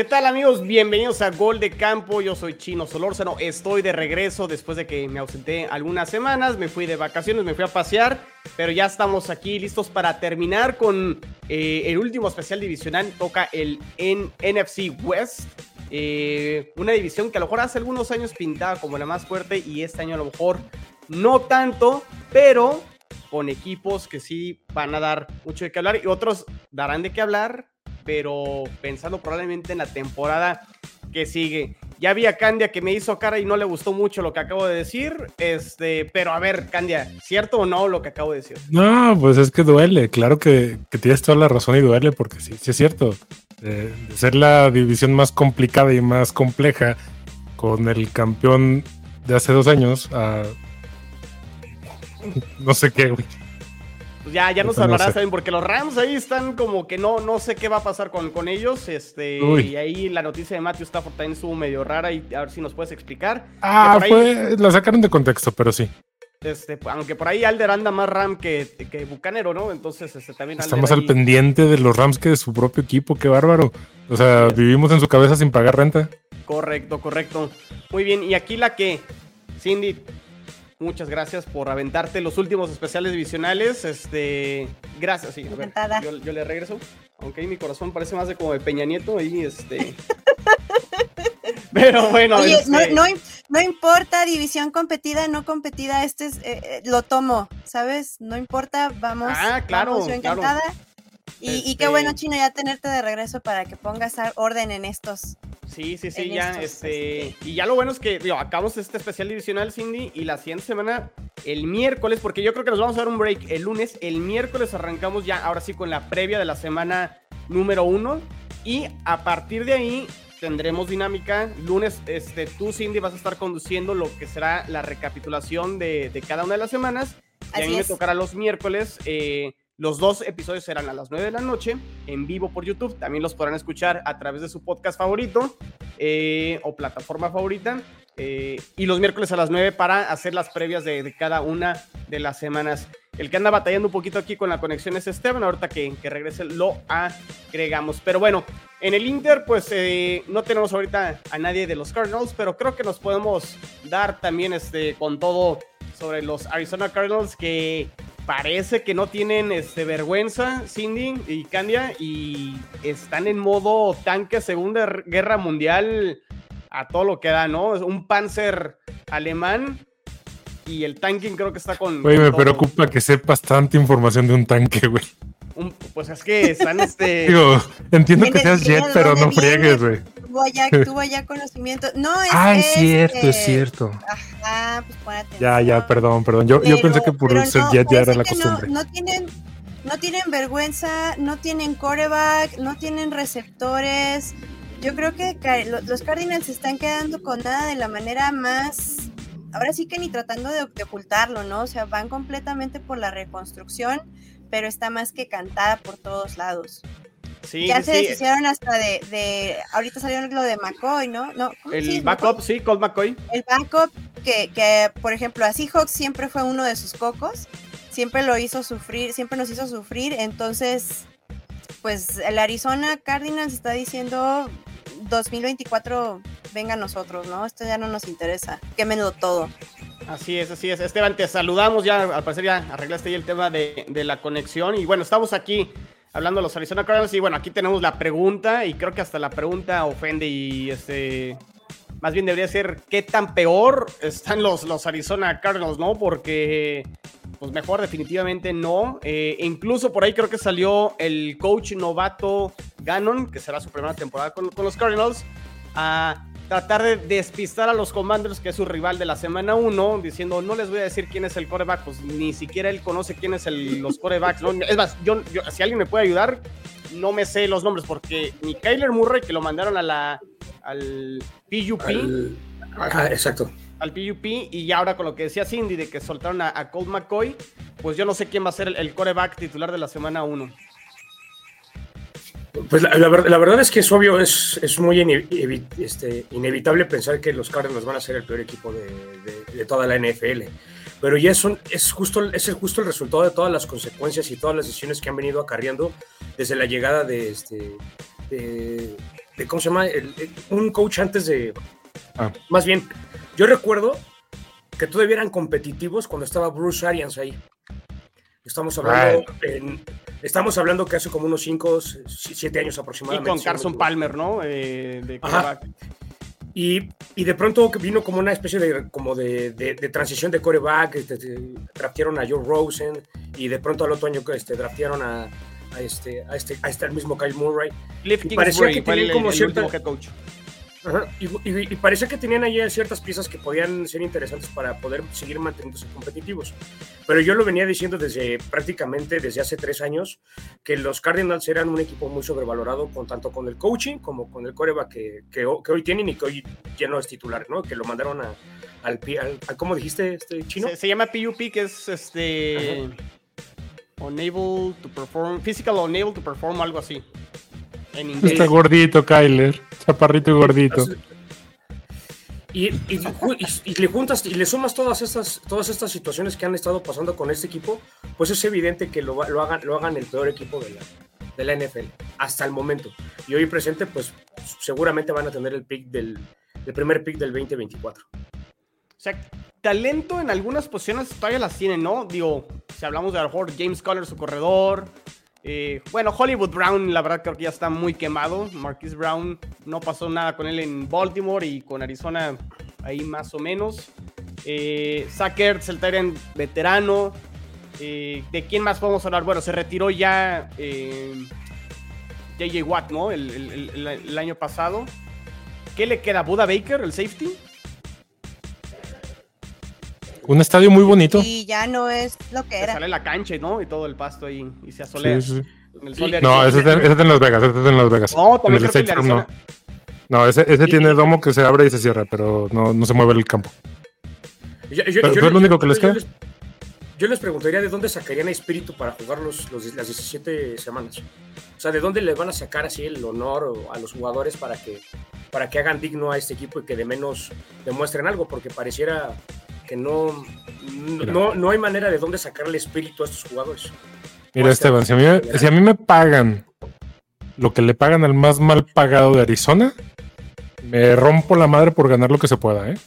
¿Qué tal amigos? Bienvenidos a Gol de Campo. Yo soy Chino Solórzano. Estoy de regreso después de que me ausenté algunas semanas. Me fui de vacaciones, me fui a pasear, pero ya estamos aquí listos para terminar con eh, el último especial divisional. Toca el NFC West. Eh, una división que a lo mejor hace algunos años pintaba como la más fuerte y este año a lo mejor no tanto, pero con equipos que sí van a dar mucho de qué hablar y otros darán de qué hablar pero pensando probablemente en la temporada que sigue. Ya vi a Candia que me hizo cara y no le gustó mucho lo que acabo de decir. Este, pero a ver, Candia, ¿cierto o no lo que acabo de decir? No, pues es que duele. Claro que, tienes toda la razón y duele porque sí, sí es cierto. de ser la división más complicada y más compleja con el campeón de hace dos años a no sé qué, güey. Pues ya, ya nos hablarás también, porque los Rams ahí están como que no, no sé qué va a pasar con, con ellos. Este, y ahí la noticia de Matthew Stafford también estuvo medio rara y a ver si nos puedes explicar. Ah, fue, la sacaron de contexto, pero sí. Este, aunque por ahí Alder anda más Ram que, que Bucanero, ¿no? Entonces, este, también Estamos al pendiente de los Rams que de su propio equipo, qué bárbaro. O sea, vivimos en su cabeza sin pagar renta. Correcto, correcto. Muy bien, y aquí la que, Cindy, Muchas gracias por aventarte los últimos especiales divisionales. Este, gracias, sí. yo, le regreso. Aunque ahí mi corazón parece más de como de Peña Nieto ahí, este. Pero bueno. Oye, este no, importa división competida, no competida, este es, eh, eh, lo tomo, ¿sabes? No importa, vamos. Ah, claro. yo encantada. Y, qué bueno, este Chino, ya tenerte de regreso para que pongas orden en estos. Sí, sí, sí, ya, este, Y ya lo bueno es que, digo, acabamos este especial divisional, Cindy, y la siguiente semana, el miércoles, porque yo creo que nos vamos a dar un break el lunes, el miércoles arrancamos ya, ahora sí, con la previa de la semana número uno, y a partir de ahí tendremos dinámica. Lunes, este, tú, Cindy, vas a estar conduciendo lo que será la recapitulación de, cada una de las semanas. Y a mí me tocará los miércoles eh, los dos episodios serán a las 9 de la noche en vivo por YouTube. También los podrán escuchar a través de su podcast favorito eh, o plataforma favorita. Eh, y los miércoles a las 9 para hacer las previas de, cada una de las semanas. El que anda batallando un poquito aquí con la conexión es Esteban. Ahorita que, regrese lo agregamos. Pero bueno, en el Inter, pues eh, no tenemos ahorita a nadie de los Cardinals, pero creo que nos podemos dar también este, con todo sobre los Arizona Cardinals que parece que no tienen este, vergüenza, Cindy y Candia, y están en modo tanque Segunda Guerra Mundial a todo lo que da, ¿no? Es un Panzer alemán y el tanking creo que está con. Güey, me preocupa que sepas tanta información de un tanque, güey pues es que están este. Digo, entiendo que seas jet, pero no friegues, güey. Tuvo allá, conocimiento. No, es. Ah, es cierto, es este, cierto. Ajá, pues pon Ya, ya, perdón, perdón. Yo, yo pensé que por ser jet ya era la costumbre. No, tienen. No tienen vergüenza, no tienen coreback, no tienen receptores. Yo creo que los Cardinals se están quedando con nada de la manera más ahora sí que ni tratando de, ocultarlo, ¿no? O sea, van completamente por la reconstrucción pero está más que cantada por todos lados. Sí, ya se deshicieron hasta de, ahorita salió lo de McCoy, ¿no? no el backup, sí, Colt McCoy. El backup, que, que por ejemplo a Seahawks siempre fue uno de sus cocos, siempre lo hizo sufrir, siempre nos hizo sufrir, entonces, pues el Arizona Cardinals está diciendo 2024 venga a nosotros, ¿no? Esto ya no nos interesa, quémenlo todo. Así es, así es. Esteban, te saludamos ya, al parecer ya arreglaste ahí el tema de, la conexión. Y bueno, estamos aquí hablando de los Arizona Cardinals y bueno, aquí tenemos la pregunta y creo que hasta la pregunta ofende y este... Más bien debería ser qué tan peor están los, los Arizona Cardinals, ¿no? Porque pues mejor definitivamente no. Eh, incluso por ahí creo que salió el coach novato Gannon, que será su primera temporada con, con los Cardinals, a tratar de despistar a los Commanders, que es su rival de la semana 1, diciendo, no les voy a decir quién es el coreback, pues ni siquiera él conoce quién es el, los corebacks. Es más, yo, si alguien me puede ayudar, no me sé los nombres, porque ni Kyler Murray, que lo mandaron a la, al PUP. exacto. Al PUP, y ahora con lo que decía Cindy, de que soltaron a, Colt McCoy, pues yo no sé quién va a ser el, coreback titular de la semana 1. Pues la, la la verdad es que es obvio, es, es muy este, inevitable pensar que los Cardinals van a ser el peor equipo de, de- de toda la NFL. Pero ya son, es, justo, es el, justo el resultado de todas las consecuencias y todas las decisiones que han venido acarreando desde la llegada de este. de, de- ¿Cómo se llama? El- el- un coach antes de. Ah. Más bien, yo recuerdo que todavía eran competitivos cuando estaba Bruce Arians ahí. Estamos hablando, en- estamos hablando que hace como unos 5, 7 años Y aproximadamente. con no me Carson. Palmer, ¿no? Eh, de Ajá. Y, y de pronto vino como una especie de, como de, de- de transición de coreback, este, este, draftearon a Joe Rosen y de pronto al otro año este, draftearon a, a este, a, este, a este al mismo Kyle Murray. Cliff Y parecía que tenían como el cierta- coach. Ajá, Y, y- y parecía que tenían ahí ciertas piezas que podían ser interesantes para poder seguir manteniéndose competitivos. Pero yo lo venía diciendo desde prácticamente desde hace tres años que los Cardinals eran un equipo muy sobrevalorado con tanto con el coaching como con el coreback que, que, que hoy tienen y que hoy ya no es titular, ¿no? Que lo mandaron a, al, al, al- ¿cómo dijiste este chino? Se, se llama PUP, que es este. Unable to perform. Physical unable to perform, algo así. En inglés. Está gordito, Kyler. Chaparrito y gordito. Y, y, ju- y- y le juntas y le sumas todas estas, todas estas situaciones que han estado pasando con este equipo, pues es evidente que lo hagan, lo hagan el peor equipo de la, de la NFL hasta el momento. Y hoy presente, pues seguramente van a tener el pick del el primer pick del 2024. O sea, talento en algunas posiciones todavía las tienen, ¿no? Digo, si hablamos de a lo mejor James Conner, su corredor. Eh, bueno, Hollywood Brown, la verdad creo que ya está muy quemado. Marquise Brown no pasó nada con él en Baltimore y con Arizona ahí más o menos. Eh, Zach Ertz, el Tyrant veterano. Eh, ¿De quién más podemos hablar? Bueno, se retiró ya eh, JJ Watt, ¿no? El- el año pasado. ¿Qué le queda? ¿Buda Baker, el safety? Un estadio muy bonito. Y ya no es lo que Se era. sale la cancha, ¿no? Y todo el pasto ahí y se asolea. Sí, sí. En el sol de No, ese es, en, ese es en Las Vegas. Ese es en Las Vegas. No, en también el creo que el de State Farm no. Ese, ese Y- tiene domo que se abre y se cierra, pero no, no se mueve el campo. Yo, yo- Pero yo- fue lo yo- único que les yo queda. les- Yo les preguntaría de dónde sacarían a espíritu para jugar los, los- las 17 semanas. O sea, ¿de dónde les van a sacar así el honor a los jugadores para que, para que hagan digno a este equipo y que de menos demuestren algo? Porque pareciera que no, no, no hay manera de dónde sacarle espíritu a estos jugadores. Mira. Esteban, si a, mí, me- si a mí me pagan lo que le pagan al más mal pagado de Arizona, me rompo la madre por ganar lo que se pueda, ¿eh?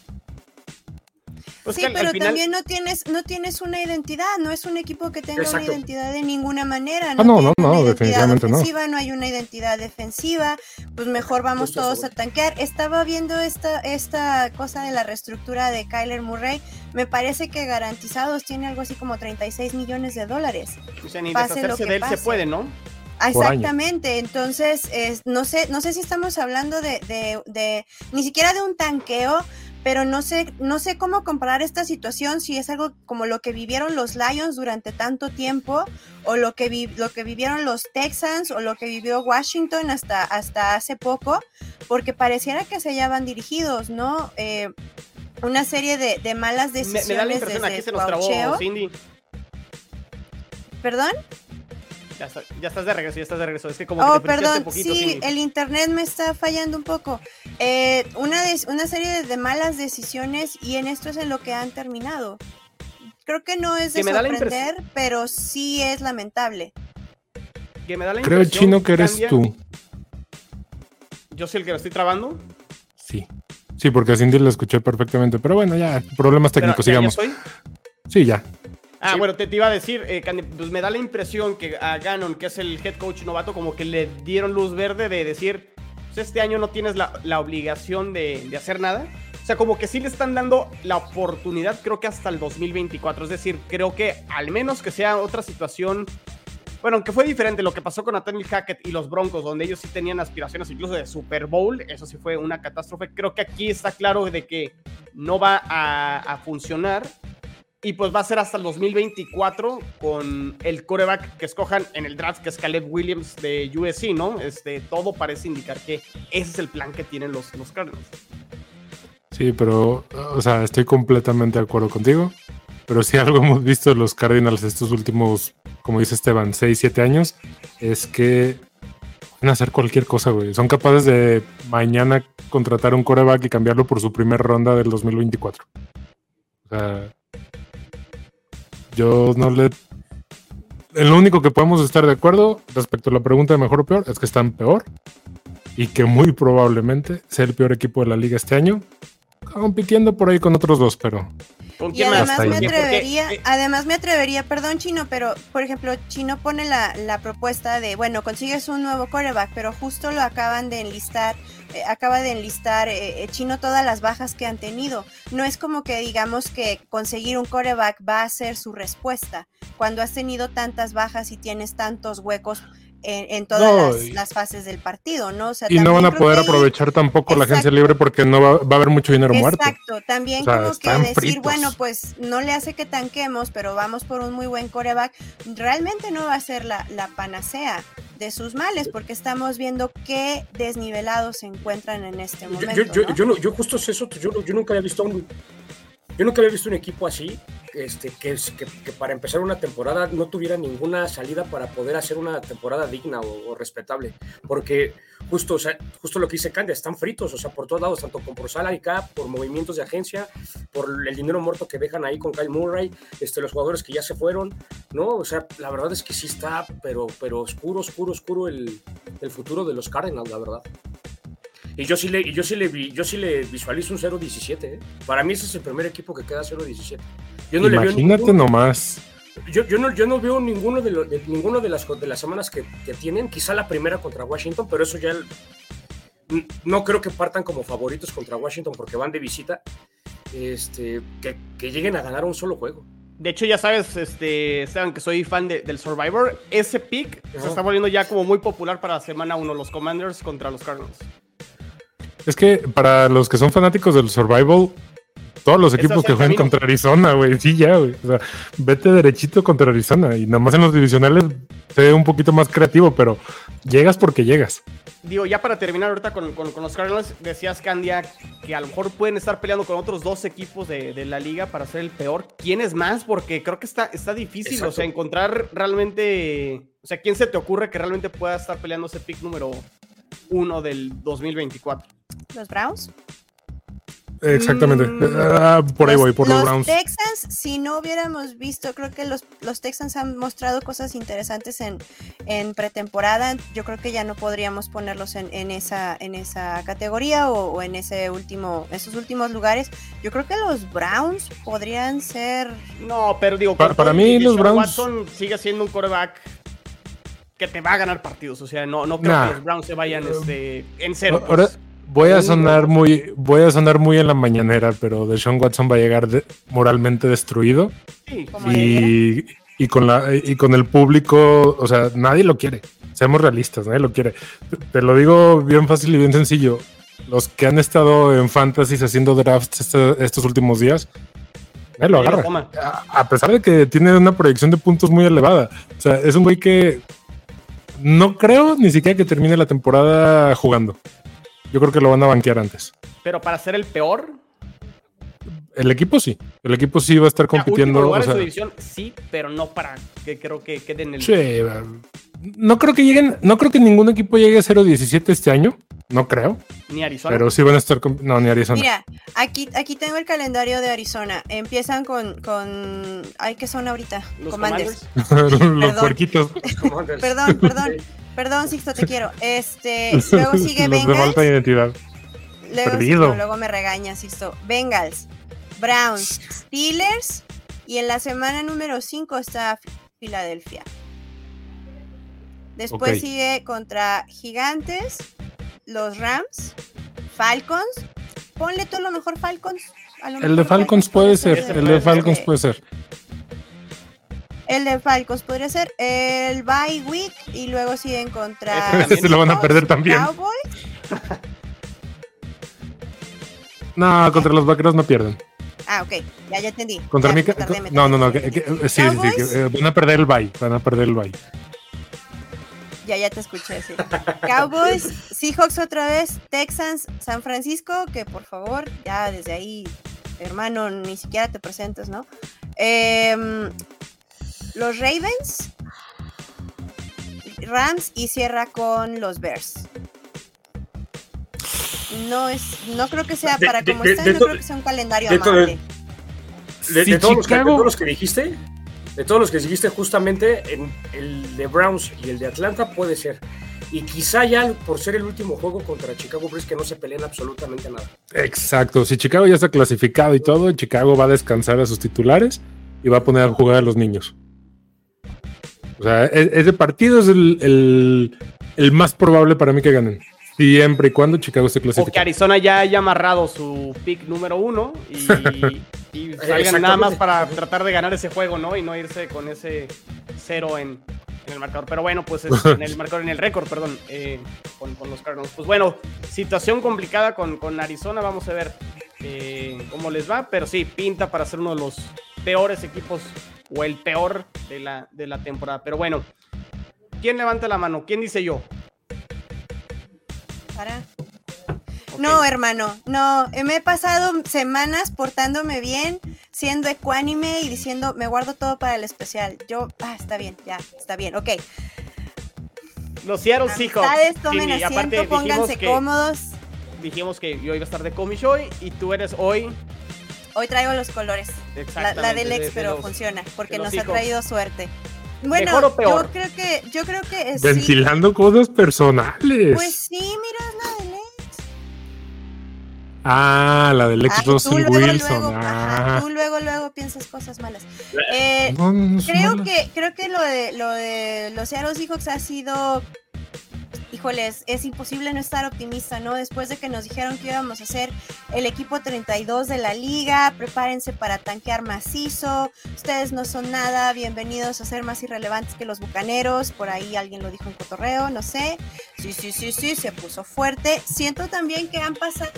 Pues sí, que al- al pero final- también no tienes, no tienes una identidad, no es un equipo que tenga Exacto. una identidad de ninguna manera. Ah, no, no, no, definitivamente no. ofensiva, no. hay una identidad defensiva, pues mejor vamos todos a tanquear. Estaba viendo esta, esta cosa de la reestructura de Kyler Murray, me parece que garantizados tiene algo así como 36 millones de dólares. o sea, ni pase lo que de él se pase. puede, ¿no? Exactamente, entonces es- no sé, no sé si estamos hablando de, de- de- ni siquiera de un tanqueo, pero no sé, no sé cómo comparar esta situación si es algo como lo que vivieron los Lions durante tanto tiempo, o lo que vi- lo que vivieron los Texans, o lo que vivió Washington hasta, hasta hace poco, porque pareciera que se van dirigidos, ¿no? Eh, una serie de, de malas decisiones me da la impresión, desde aquí se el nos trabó coacheo. Cindy. ¿Perdón? Ya, está- ya estás de regreso, ya estás de regreso. Es que como Oh, que te frisaste perdón, un poquito, sí, el internet me está fallando un poco. Eh, una, de- una serie de, de malas decisiones y en esto es en lo que han terminado. Creo que no es de Que me da la sorprender, pero sí es lamentable. Que me da la Creo, Chino, que eres cambia- tú. Yo soy el que lo estoy trabando. Sí. Sí, porque a Cindy la escuché perfectamente. Pero bueno, ya, problemas técnicos, ya- ya sigamos. estoy. Sí, ya. Ah, bueno, te, te iba a decir, eh, pues me da la impresión que a Gannon, que es el head coach novato, como que le dieron luz verde de decir, pues este año no tienes la, la obligación de, de hacer nada. O sea, como que sí le están dando la oportunidad, creo que hasta el 2024. Es decir, creo que al menos que sea otra situación. Bueno, aunque fue diferente lo que pasó con Nathaniel Hackett y los Broncos, donde ellos sí tenían aspiraciones incluso de Super Bowl, eso sí fue una catástrofe. Creo que aquí está claro de que no va a, a funcionar. Y pues va a ser hasta el 2024 con el coreback que escojan en el draft, que es Caleb Williams de USC, ¿no? Este, todo parece indicar que ese es el plan que tienen los, los Cardinals. Sí, pero, o sea, estoy completamente de acuerdo contigo. Pero si algo hemos visto de los Cardinals estos últimos, como dice Esteban, 6, 7 años, es que pueden hacer cualquier cosa, güey. Son capaces de mañana contratar un coreback y cambiarlo por su primera ronda del 2024. O sea, yo no le. En lo único que podemos estar de acuerdo respecto a la pregunta de mejor o peor es que están peor y que muy probablemente sea el peor equipo de la liga este año, compitiendo por ahí con otros dos, pero ¿Con Y además me atrevería, eh, además me atrevería, perdón Chino, pero por ejemplo Chino pone la, la propuesta de, bueno, consigues un nuevo coreback, pero justo lo acaban de enlistar, eh, acaba de enlistar eh, Chino todas las bajas que han tenido. No es como que digamos que conseguir un coreback va a ser su respuesta. Cuando has tenido tantas bajas y tienes tantos huecos en, en todas No, las, y- las fases del partido, ¿no? O sea, y no van a poder que aprovechar tampoco la agencia libre porque no va, va a haber mucho dinero muerto. Exacto, también O sea, como que decir, fritos. bueno, pues no le hace que tanquemos, pero vamos por un muy buen coreback, realmente no va a ser la, la panacea de sus males, porque estamos viendo qué desnivelados se encuentran en este momento. yo, yo, ¿no? yo no- yo justo es eso, yo, no- yo nunca había visto un, yo nunca había visto un equipo así, este, que, que, que para empezar una temporada no tuviera ninguna salida para poder hacer una temporada digna o, respetable, porque justo, o sea, justo lo que dice Candia, están fritos, o sea, por todos lados, tanto con por salary cap, por movimientos de agencia, por el dinero muerto que dejan ahí con Kyle Murray, este, los jugadores que ya se fueron, ¿no? O sea, la verdad es que sí está, pero, pero oscuro, oscuro, oscuro el, el futuro de los Cardinals, la verdad. Y yo sí le, yo sí le, vi- yo sí le visualizo un 0-17. ¿eh? Para mí ese es el primer equipo que queda 0-17. Yo no le veo Imagínate nomás. yo, yo no, yo no veo ninguno de, lo- de- ninguno de las, de las semanas que, que tienen. Quizá la primera contra Washington, pero eso ya el- no creo que partan como favoritos contra Washington porque van de visita. Este, que, que lleguen a ganar un solo juego. De hecho, ya sabes, este, Esteban, que soy fan de- del Survivor. Ese pick se está volviendo ya como muy popular para semana 1, los Commanders contra los Cardinals. Es que para los que son fanáticos del survival, todos los equipos que juegan camino. contra Arizona, güey, sí, ya, güey. O sea, vete derechito contra Arizona y nada más en los divisionales ve un poquito más creativo, pero llegas porque llegas. Digo, ya para terminar ahorita con, con- con los Cardinals, decías, Candia, que a lo mejor pueden estar peleando con otros dos equipos de, de la liga para ser el peor. ¿Quién es más? Porque creo que está, está difícil, o sea, encontrar realmente... O sea, ¿quién se te ocurre que realmente pueda estar peleando ese pick número uno del 2024? Los Browns. Exactamente. Mm. Ah, por ahí voy, por los, Browns. Texans, si no hubiéramos visto, creo que los, los Texans han mostrado cosas interesantes en, en pretemporada. Yo creo que ya no podríamos ponerlos en, en esa, en esa categoría o, o en ese último, esos últimos lugares. Yo creo que los Browns podrían ser. No, pero digo, para todo mí los Browns- Watson sigue siendo un quarterback que te va a ganar partidos. O sea, no, no creo Nah. que los Browns se vayan este, en cero. pues. Ahora voy a sonar muy, voy a sonar muy en la mañanera, pero Deshaun Watson va a llegar de- moralmente destruido Sí, y, y con la y con el público, o sea, nadie lo quiere. Seamos realistas, nadie lo quiere. Te- Te lo digo bien fácil y bien sencillo. Los que han estado en fantasies haciendo drafts este- estos últimos días, lo agarra. A, a pesar de que tiene una proyección de puntos muy elevada. O sea, es un güey que no creo ni siquiera que termine la temporada jugando. Yo creo que lo van a banquear antes. Pero para ser el peor, El equipo sí. El equipo sí va a estar o sea, último compitiendo. lugar o en su sea, división, sí, pero no para que creo que queden en el. sí, no creo que lleguen, no creo que ningún equipo llegue a 0-17 este año. No creo. Ni Arizona. Pero sí van a estar con. No, ni Arizona. Mira, aquí, aquí tengo el calendario de Arizona. Empiezan con. con ay, ¿qué son ahorita? los Commanders. Commanders. Los puerquitos. Perdón, perdón. Perdón, Sixto, te quiero. Este, luego sigue Los de Bengals. falta de identidad. Luego, Perdido. no, luego me regaña, Sixto. Bengals, Browns, Steelers. Y en la semana número 5 está Filadelfia. Después sigue contra Gigantes, los Rams, Falcons. Ponle tú a lo mejor Falcons. A lo El de Falcons puede ser. El de. Falcons puede ser. El de Falcons podría ser el bye week y luego siguen contra Ese. Ese lo van a perder también. Cowboys. No, contra los vaqueros no pierden. Ah, ok, ya, ya entendí. Contra Ya, tardé, me No, no, no. que- que- sí, sí, sí. Que, eh, van a perder el bye. Van a perder el bye. Ya, ya te escuché decir. Cowboys, Seahawks otra vez, Texans, San Francisco, que por favor, ya desde ahí, hermano, ni siquiera te presentes, ¿no? Em, los Ravens, Rams y cierra con los Bears. No es, no creo que sea De- para de- como de- está, de no to- creo que sea un calendario amable. De, todos los que, de Chicago- todos los que dijiste, de todos los que dijiste justamente, en el de Browns y el de Atlanta puede ser. Y quizá ya por ser el último juego contra Chicago Bears que no se pelean absolutamente nada. Exacto. Si Chicago ya está clasificado y todo, Chicago va a descansar a sus titulares y va a poner a jugar a los niños. O sea, e- ese partido es el, el- el más probable para mí que ganen. Siempre y cuando Chicago esté O que clasificado. Arizona ya haya amarrado su pick número uno y, y salgan nada más para tratar de ganar ese juego, ¿no? Y no irse con ese cero en, en el marcador. Pero bueno, pues es- en el marcador, en el récord, perdón, eh, con, con los Cardinals. Pues bueno, situación complicada con, con Arizona. Vamos a ver eh, cómo les va. Pero sí, pinta para ser uno de los peores equipos o el peor de la, de la temporada. Pero bueno, ¿quién levanta la mano? ¿Quién dice yo? Para. No, hermano, no. Me he pasado semanas portándome bien, siendo ecuánime y diciendo, me guardo todo para el especial. Yo, ah, está bien, ya, está bien, ok. Los Seattle Seahawks. Tomen asiento, aparte pónganse que- cómodos. dijimos que yo iba a estar de comish hoy y tú eres hoy. Hoy traigo los colores. La, Exactamente. la del de- ex, de pero los- funciona, porque nos ha traído suerte. Bueno, ¿Mejor o peor? yo creo que, yo creo que eh, sí. Ventilando cosas personales. Pues sí, mira, es la del ex. ah, la del ex Ay, tú Russell luego, Wilson. luego, ajá, ah. tú luego, luego piensas cosas malas. Eh, No, no, creo malas. que creo que lo de lo de los Seattle Seahawks ha sido híjoles, es imposible no estar optimista, ¿no? Después de que nos dijeron que íbamos a ser el equipo 32 de la liga, prepárense para tanquear macizo, ustedes no son nada, bienvenidos a ser más irrelevantes que los bucaneros, por ahí alguien lo dijo en cotorreo, no sé. Sí, sí, sí, sí, se puso fuerte. Siento también que han pasado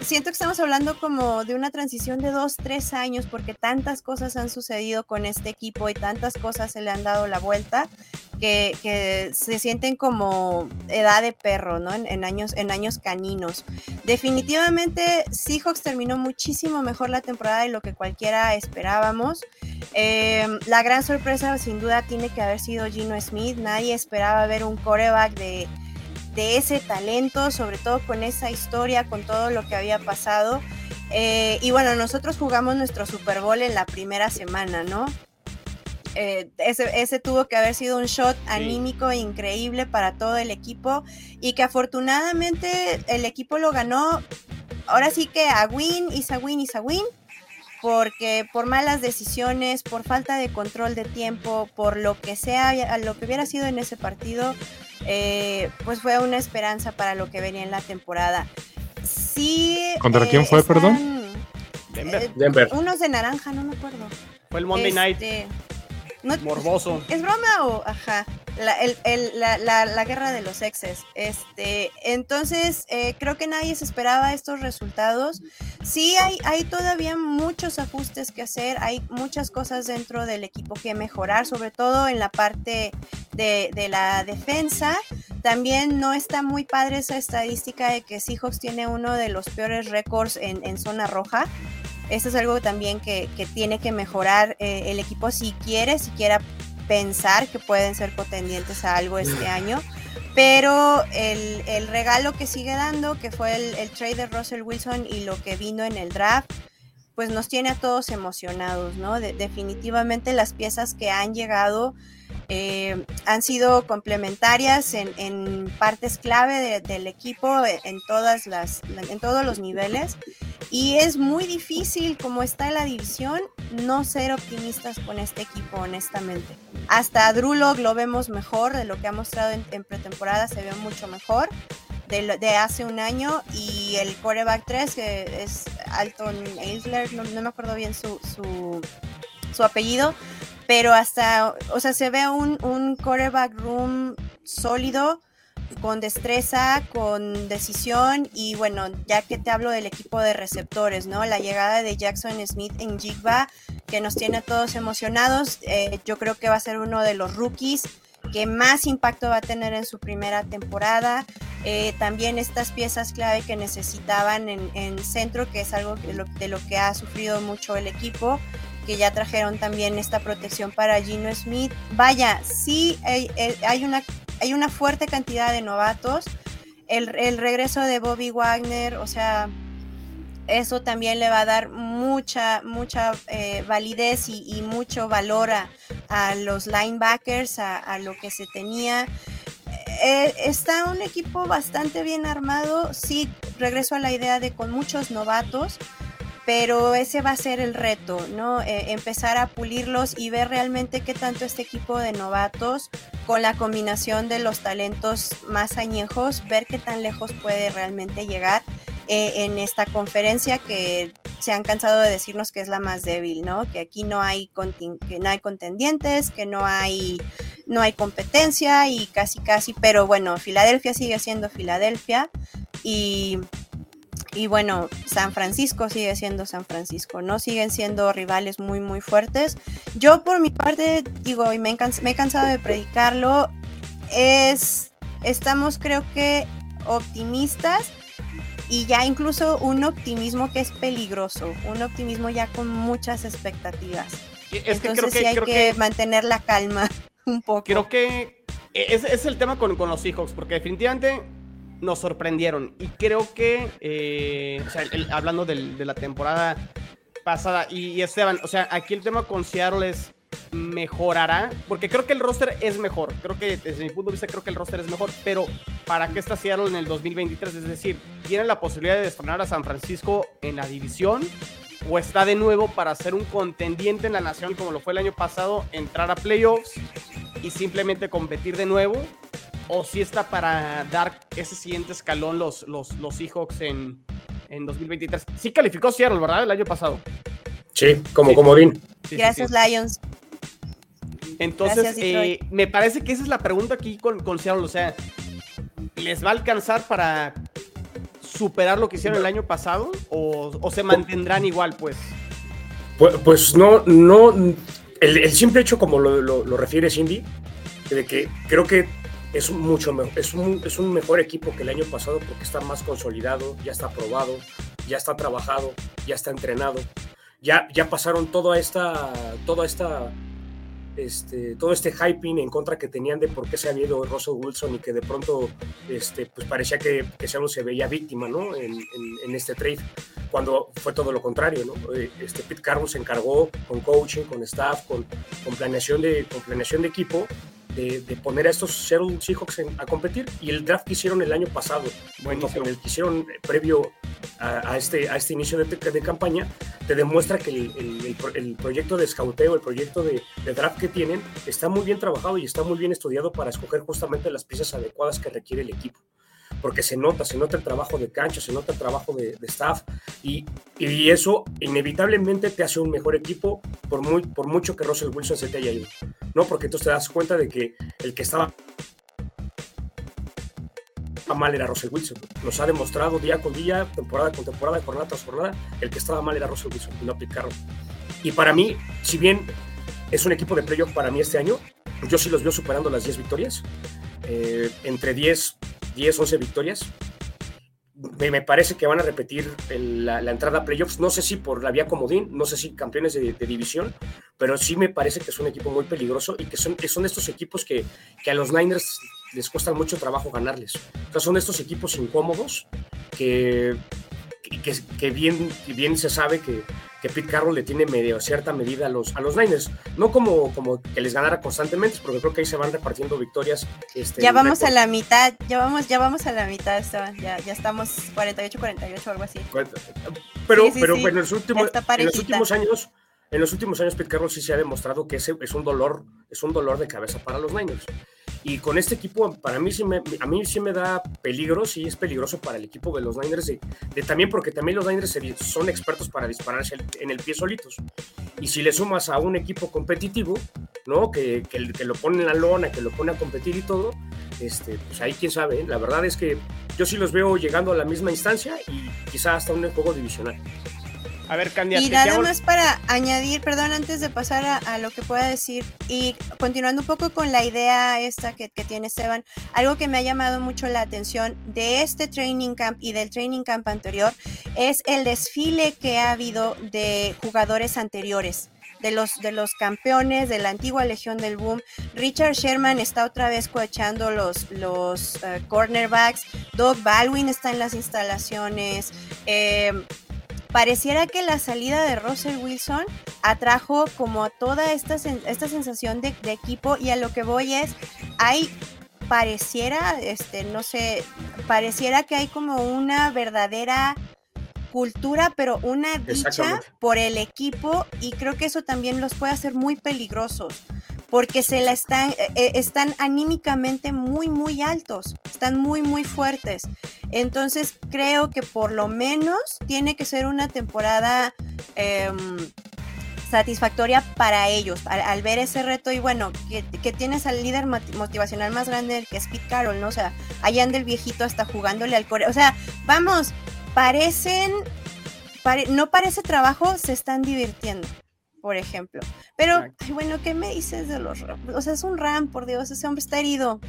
siento que estamos hablando como de una transición de dos, tres años, porque tantas cosas han sucedido con este equipo y tantas cosas se le han dado la vuelta, que, se sienten como edad de perro, ¿no? En, en años, en años caninos. Definitivamente, Seahawks terminó muchísimo mejor la temporada de lo que cualquiera esperábamos. Eh, la gran sorpresa, sin duda, tiene que haber sido Gino Smith. Nadie esperaba ver un coreback de de ese talento, sobre todo con esa historia, con todo lo que había pasado. Eh, y bueno, nosotros jugamos nuestro Super Bowl en la primera semana, ¿no? Eh, ese, ese tuvo que haber sido un shot anímico increíble para todo el equipo y que afortunadamente el equipo lo ganó. Ahora sí que a win, is a win, is a win porque por malas decisiones, por falta de control de tiempo, por lo que sea, a lo que hubiera sido en ese partido, eh, pues fue una esperanza para lo que venía en la temporada. Sí. ¿Contra eh, quién fue, perdón? están, Denver. eh, Denver. unos de naranja, no me acuerdo. Fue el Monday Night Este, no- morboso. ¿Es broma o ajá? La, el- el- la- la- la guerra de los exes. Este, entonces, eh, creo que nadie se esperaba estos resultados. Sí, hay, hay todavía muchos ajustes que hacer, hay muchas cosas dentro del equipo que mejorar, sobre todo en la parte de, de la defensa. También no está muy padre esa estadística de que Seahawks tiene uno de los peores récords en, en zona roja. Esto es algo también que, que tiene que mejorar eh, el equipo si quiere, si quiera pensar que pueden ser contendientes a algo este año. Pero el, el regalo que sigue dando, que fue el, el trade de Russell Wilson y lo que vino en el draft, pues nos tiene a todos emocionados, ¿no? De- definitivamente las piezas que han llegado eh, han sido complementarias en, partes clave de- del equipo, en, en todas las, en todos los niveles. Y es muy difícil, como está la división, no ser optimistas con este equipo, honestamente. Hasta Lock lo vemos mejor de lo que ha mostrado en, pretemporada, se ve mucho mejor de hace un año. Y el coreback 3, que es Alton Eisler, no, no me acuerdo bien su, su, su apellido, pero hasta, o sea, se ve un, un quarterback room sólido, con destreza, con decisión y bueno, ya que te hablo del equipo de receptores, ¿no? La llegada de Jackson Smith en Jigba, que nos tiene a todos emocionados, eh, yo creo que va a ser uno de los rookies que más impacto va a tener en su primera temporada. Eh, también estas piezas clave que necesitaban en, en centro, que es algo lo- de lo que ha sufrido mucho el equipo que ya trajeron también esta protección para Gino Smith. Vaya, sí hay, hay una hay una fuerte cantidad de novatos. El, el regreso de Bobby Wagner, o sea, eso también le va a dar mucha, mucha eh, validez y, mucho valor a, los linebackers, a, lo que se tenía. Eh, está un equipo bastante bien armado. Sí, regreso a la idea de con muchos novatos, pero ese va a ser el reto, ¿no? Eh, empezar a pulirlos y ver realmente qué tanto este equipo de novatos, con la combinación de los talentos más añejos, ver qué tan lejos puede realmente llegar eh, en esta conferencia que se han cansado de decirnos que es la más débil, ¿no? Que aquí no hay, que no hay contendientes, que no hay, no hay competencia y casi casi, pero bueno, Filadelfia sigue siendo Filadelfia y, y bueno, San Francisco sigue siendo San Francisco, ¿no? Siguen siendo rivales muy, muy fuertes. Yo por mi parte, digo, y me, me he cansado de predicarlo, es, estamos creo que optimistas y ya incluso un optimismo que es peligroso, un optimismo ya con muchas expectativas. Entonces sí hay que, mantener la calma un poco. Creo que ese es el tema con, con los Seahawks, porque definitivamente nos sorprendieron y creo que, eh, o sea, hablando de la temporada pasada y, Esteban, o sea, aquí el tema con Seattle es mejorará, porque creo que el roster es mejor, creo que desde mi punto de vista creo que el roster es mejor, pero ¿para qué está Seattle en el 2023? Es decir, ¿tiene la posibilidad de destronar a San Francisco en la división? ¿O está de nuevo para ser un contendiente en la nación como lo fue el año pasado, entrar a playoffs y simplemente competir de nuevo? ¿O si está para dar ese siguiente escalón los, los, los Seahawks en, en 2023? Sí calificó Seattle, ¿verdad? El año pasado. Sí, como comodín. Gracias, Lions. Entonces, eh, me parece que esa es la pregunta aquí con, con Seattle. O sea, ¿les va a alcanzar para superar lo que hicieron el año pasado? ¿O, se mantendrán igual, pues? Pues, pues no, no. El, simple hecho, como lo, lo, refiere Cindy, de que creo que es mucho es un, es un mejor equipo que el año pasado porque está más consolidado, ya está probado, ya está trabajado, ya está entrenado, ya, ya pasaron toda esta, toda esta este, todo este hyping en contra que tenían de por qué se había ido Russell Wilson y que de pronto este, pues parecía que, que se veía víctima ¿no? en, este trade, cuando fue todo lo contrario. Eh, este, Pete Carroll se encargó con coaching, con staff, con, con, planeación, de, con planeación de equipo de, poner a estos Seattle Seahawks a competir y el draft que hicieron el año pasado, bueno, el que hicieron previo a, este, a este inicio de, de, campaña, te demuestra que el, el, proyecto de scouteo, el proyecto de, de, draft que tienen, está muy bien trabajado y está muy bien estudiado para escoger justamente las piezas adecuadas que requiere el equipo porque se nota, se nota el trabajo de cancha, se nota el trabajo de, staff y, y, eso inevitablemente te hace un mejor equipo por, muy, por mucho que Russell Wilson se te haya ido, ¿no? Porque entonces te das cuenta de que el que estaba mal era Russell Wilson. Nos ha demostrado día con día, temporada con temporada, jornada tras jornada, el que estaba mal era Russell Wilson y no Pete Y para mí, si bien es un equipo de playoff para mí este año, yo sí los veo superando las 10 victorias. Eh, entre 10 10, 11 victorias. Me, parece que van a repetir la, entrada a playoffs. No sé si por la vía comodín, no sé si campeones de, división, pero sí me parece que es un equipo muy peligroso y que son, que son estos equipos que, que a los Niners les cuesta mucho trabajo ganarles. O son estos equipos incómodos que, que, que bien, bien se sabe que, que Pete Carroll le tiene medio, cierta medida a los, a los Niners. No como, como que les ganara constantemente, porque creo que ahí se van repartiendo victorias. Este, ya vamos a la mitad, ya vamos, ya vamos a la mitad, Esteban. Ya, ya estamos 48-48 o algo así. Pero, pero en, los últimos, en los últimos años, en los últimos años Pete Carroll sí se ha demostrado que ese es un dolor, es un dolor de cabeza para los Niners. Y con este equipo, para mí sí me, a mí sí me da peligro, sí es peligroso para el equipo de los Niners, de, también porque también los Niners son expertos para dispararse en el pie solitos. Y si le sumas a un equipo competitivo, ¿no? Que, que, lo pone en la lona, que lo pone a competir y todo, este, pues ahí quién sabe. ¿eh? La verdad es que yo sí los veo llegando a la misma instancia y quizá hasta un juego divisional. A ver, Y nada más para añadir, perdón, antes de pasar a, lo que pueda decir, y continuando un poco con la idea esta que, que, tiene Esteban, algo que me ha llamado mucho la atención de este training camp y del training camp anterior es el desfile que ha habido de jugadores anteriores de los, de los campeones de la antigua Legión del Boom. Richard Sherman está otra vez coachando los, los eh, cornerbacks. Doug Baldwin está en las instalaciones. Eh, pareciera que la salida de Russell Wilson atrajo como toda esta, esta sensación de, de, equipo y a lo que voy es, hay pareciera, este, no sé, pareciera que hay como una verdadera cultura, pero una dicha por el equipo y creo que eso también los puede hacer muy peligrosos porque se la están, eh, eh, están anímicamente muy, muy altos, están muy, muy fuertes. Entonces creo que por lo menos tiene que ser una temporada eh, satisfactoria para ellos, al, ver ese reto y bueno, que, tienes al líder motivacional más grande que es Pete Carroll, ¿no? O sea, allá anda el viejito hasta jugándole al core. O sea, vamos, parecen, pare, no parece trabajo, se están divirtiendo, por ejemplo. Pero, ay, bueno, ¿qué me dices de los Rams? O sea, es un Ram, por Dios, ese hombre está herido.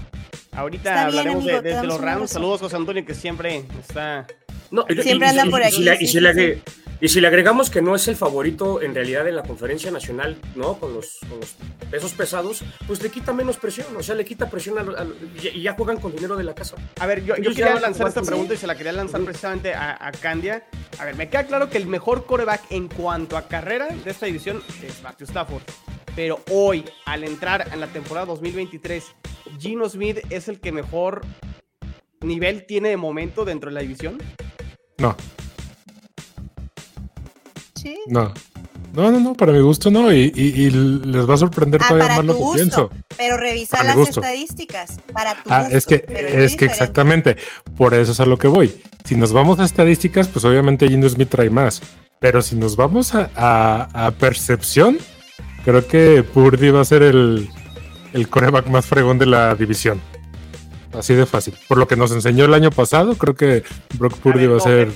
Ahorita está hablaremos bien, amigo, de, de, de los Rams. Saludos, José Antonio, que siempre está... No, siempre anda por aquí. Y, y, sí, y, sí, y si le agregamos que no es el favorito en realidad en la conferencia nacional, ¿no? Con los, con los pesos pesados, pues le quita menos presión, o sea, le quita presión a, a, y ya juegan con dinero de la casa. A ver, yo, yo quería lanzar esta pregunta y se la quería lanzar precisamente a, a, Candia. A ver, me queda claro que el mejor coreback en cuanto a carrera de esta división es Matthew Stafford. Pero hoy, al entrar en la temporada 2023, Gino Smith es el que mejor nivel tiene de momento dentro de la división. No. ¿Sí? No. No, no, no, para mi gusto no, y, y, y les va a sorprender ah, todavía para más lo tu que gusto, pienso. Pero revisa Para las gusto. estadísticas. Para tu Ah, gusto, es que, es que diferente. exactamente, por eso es a lo que voy. Si nos vamos a estadísticas, pues obviamente Gino Smith trae más. Pero si nos vamos a, a, a percepción, creo que Purdy va a ser el, el coreback más fregón de la división. Así de fácil. Por lo que nos enseñó el año pasado, creo que Brock Purdy ver, va a ser.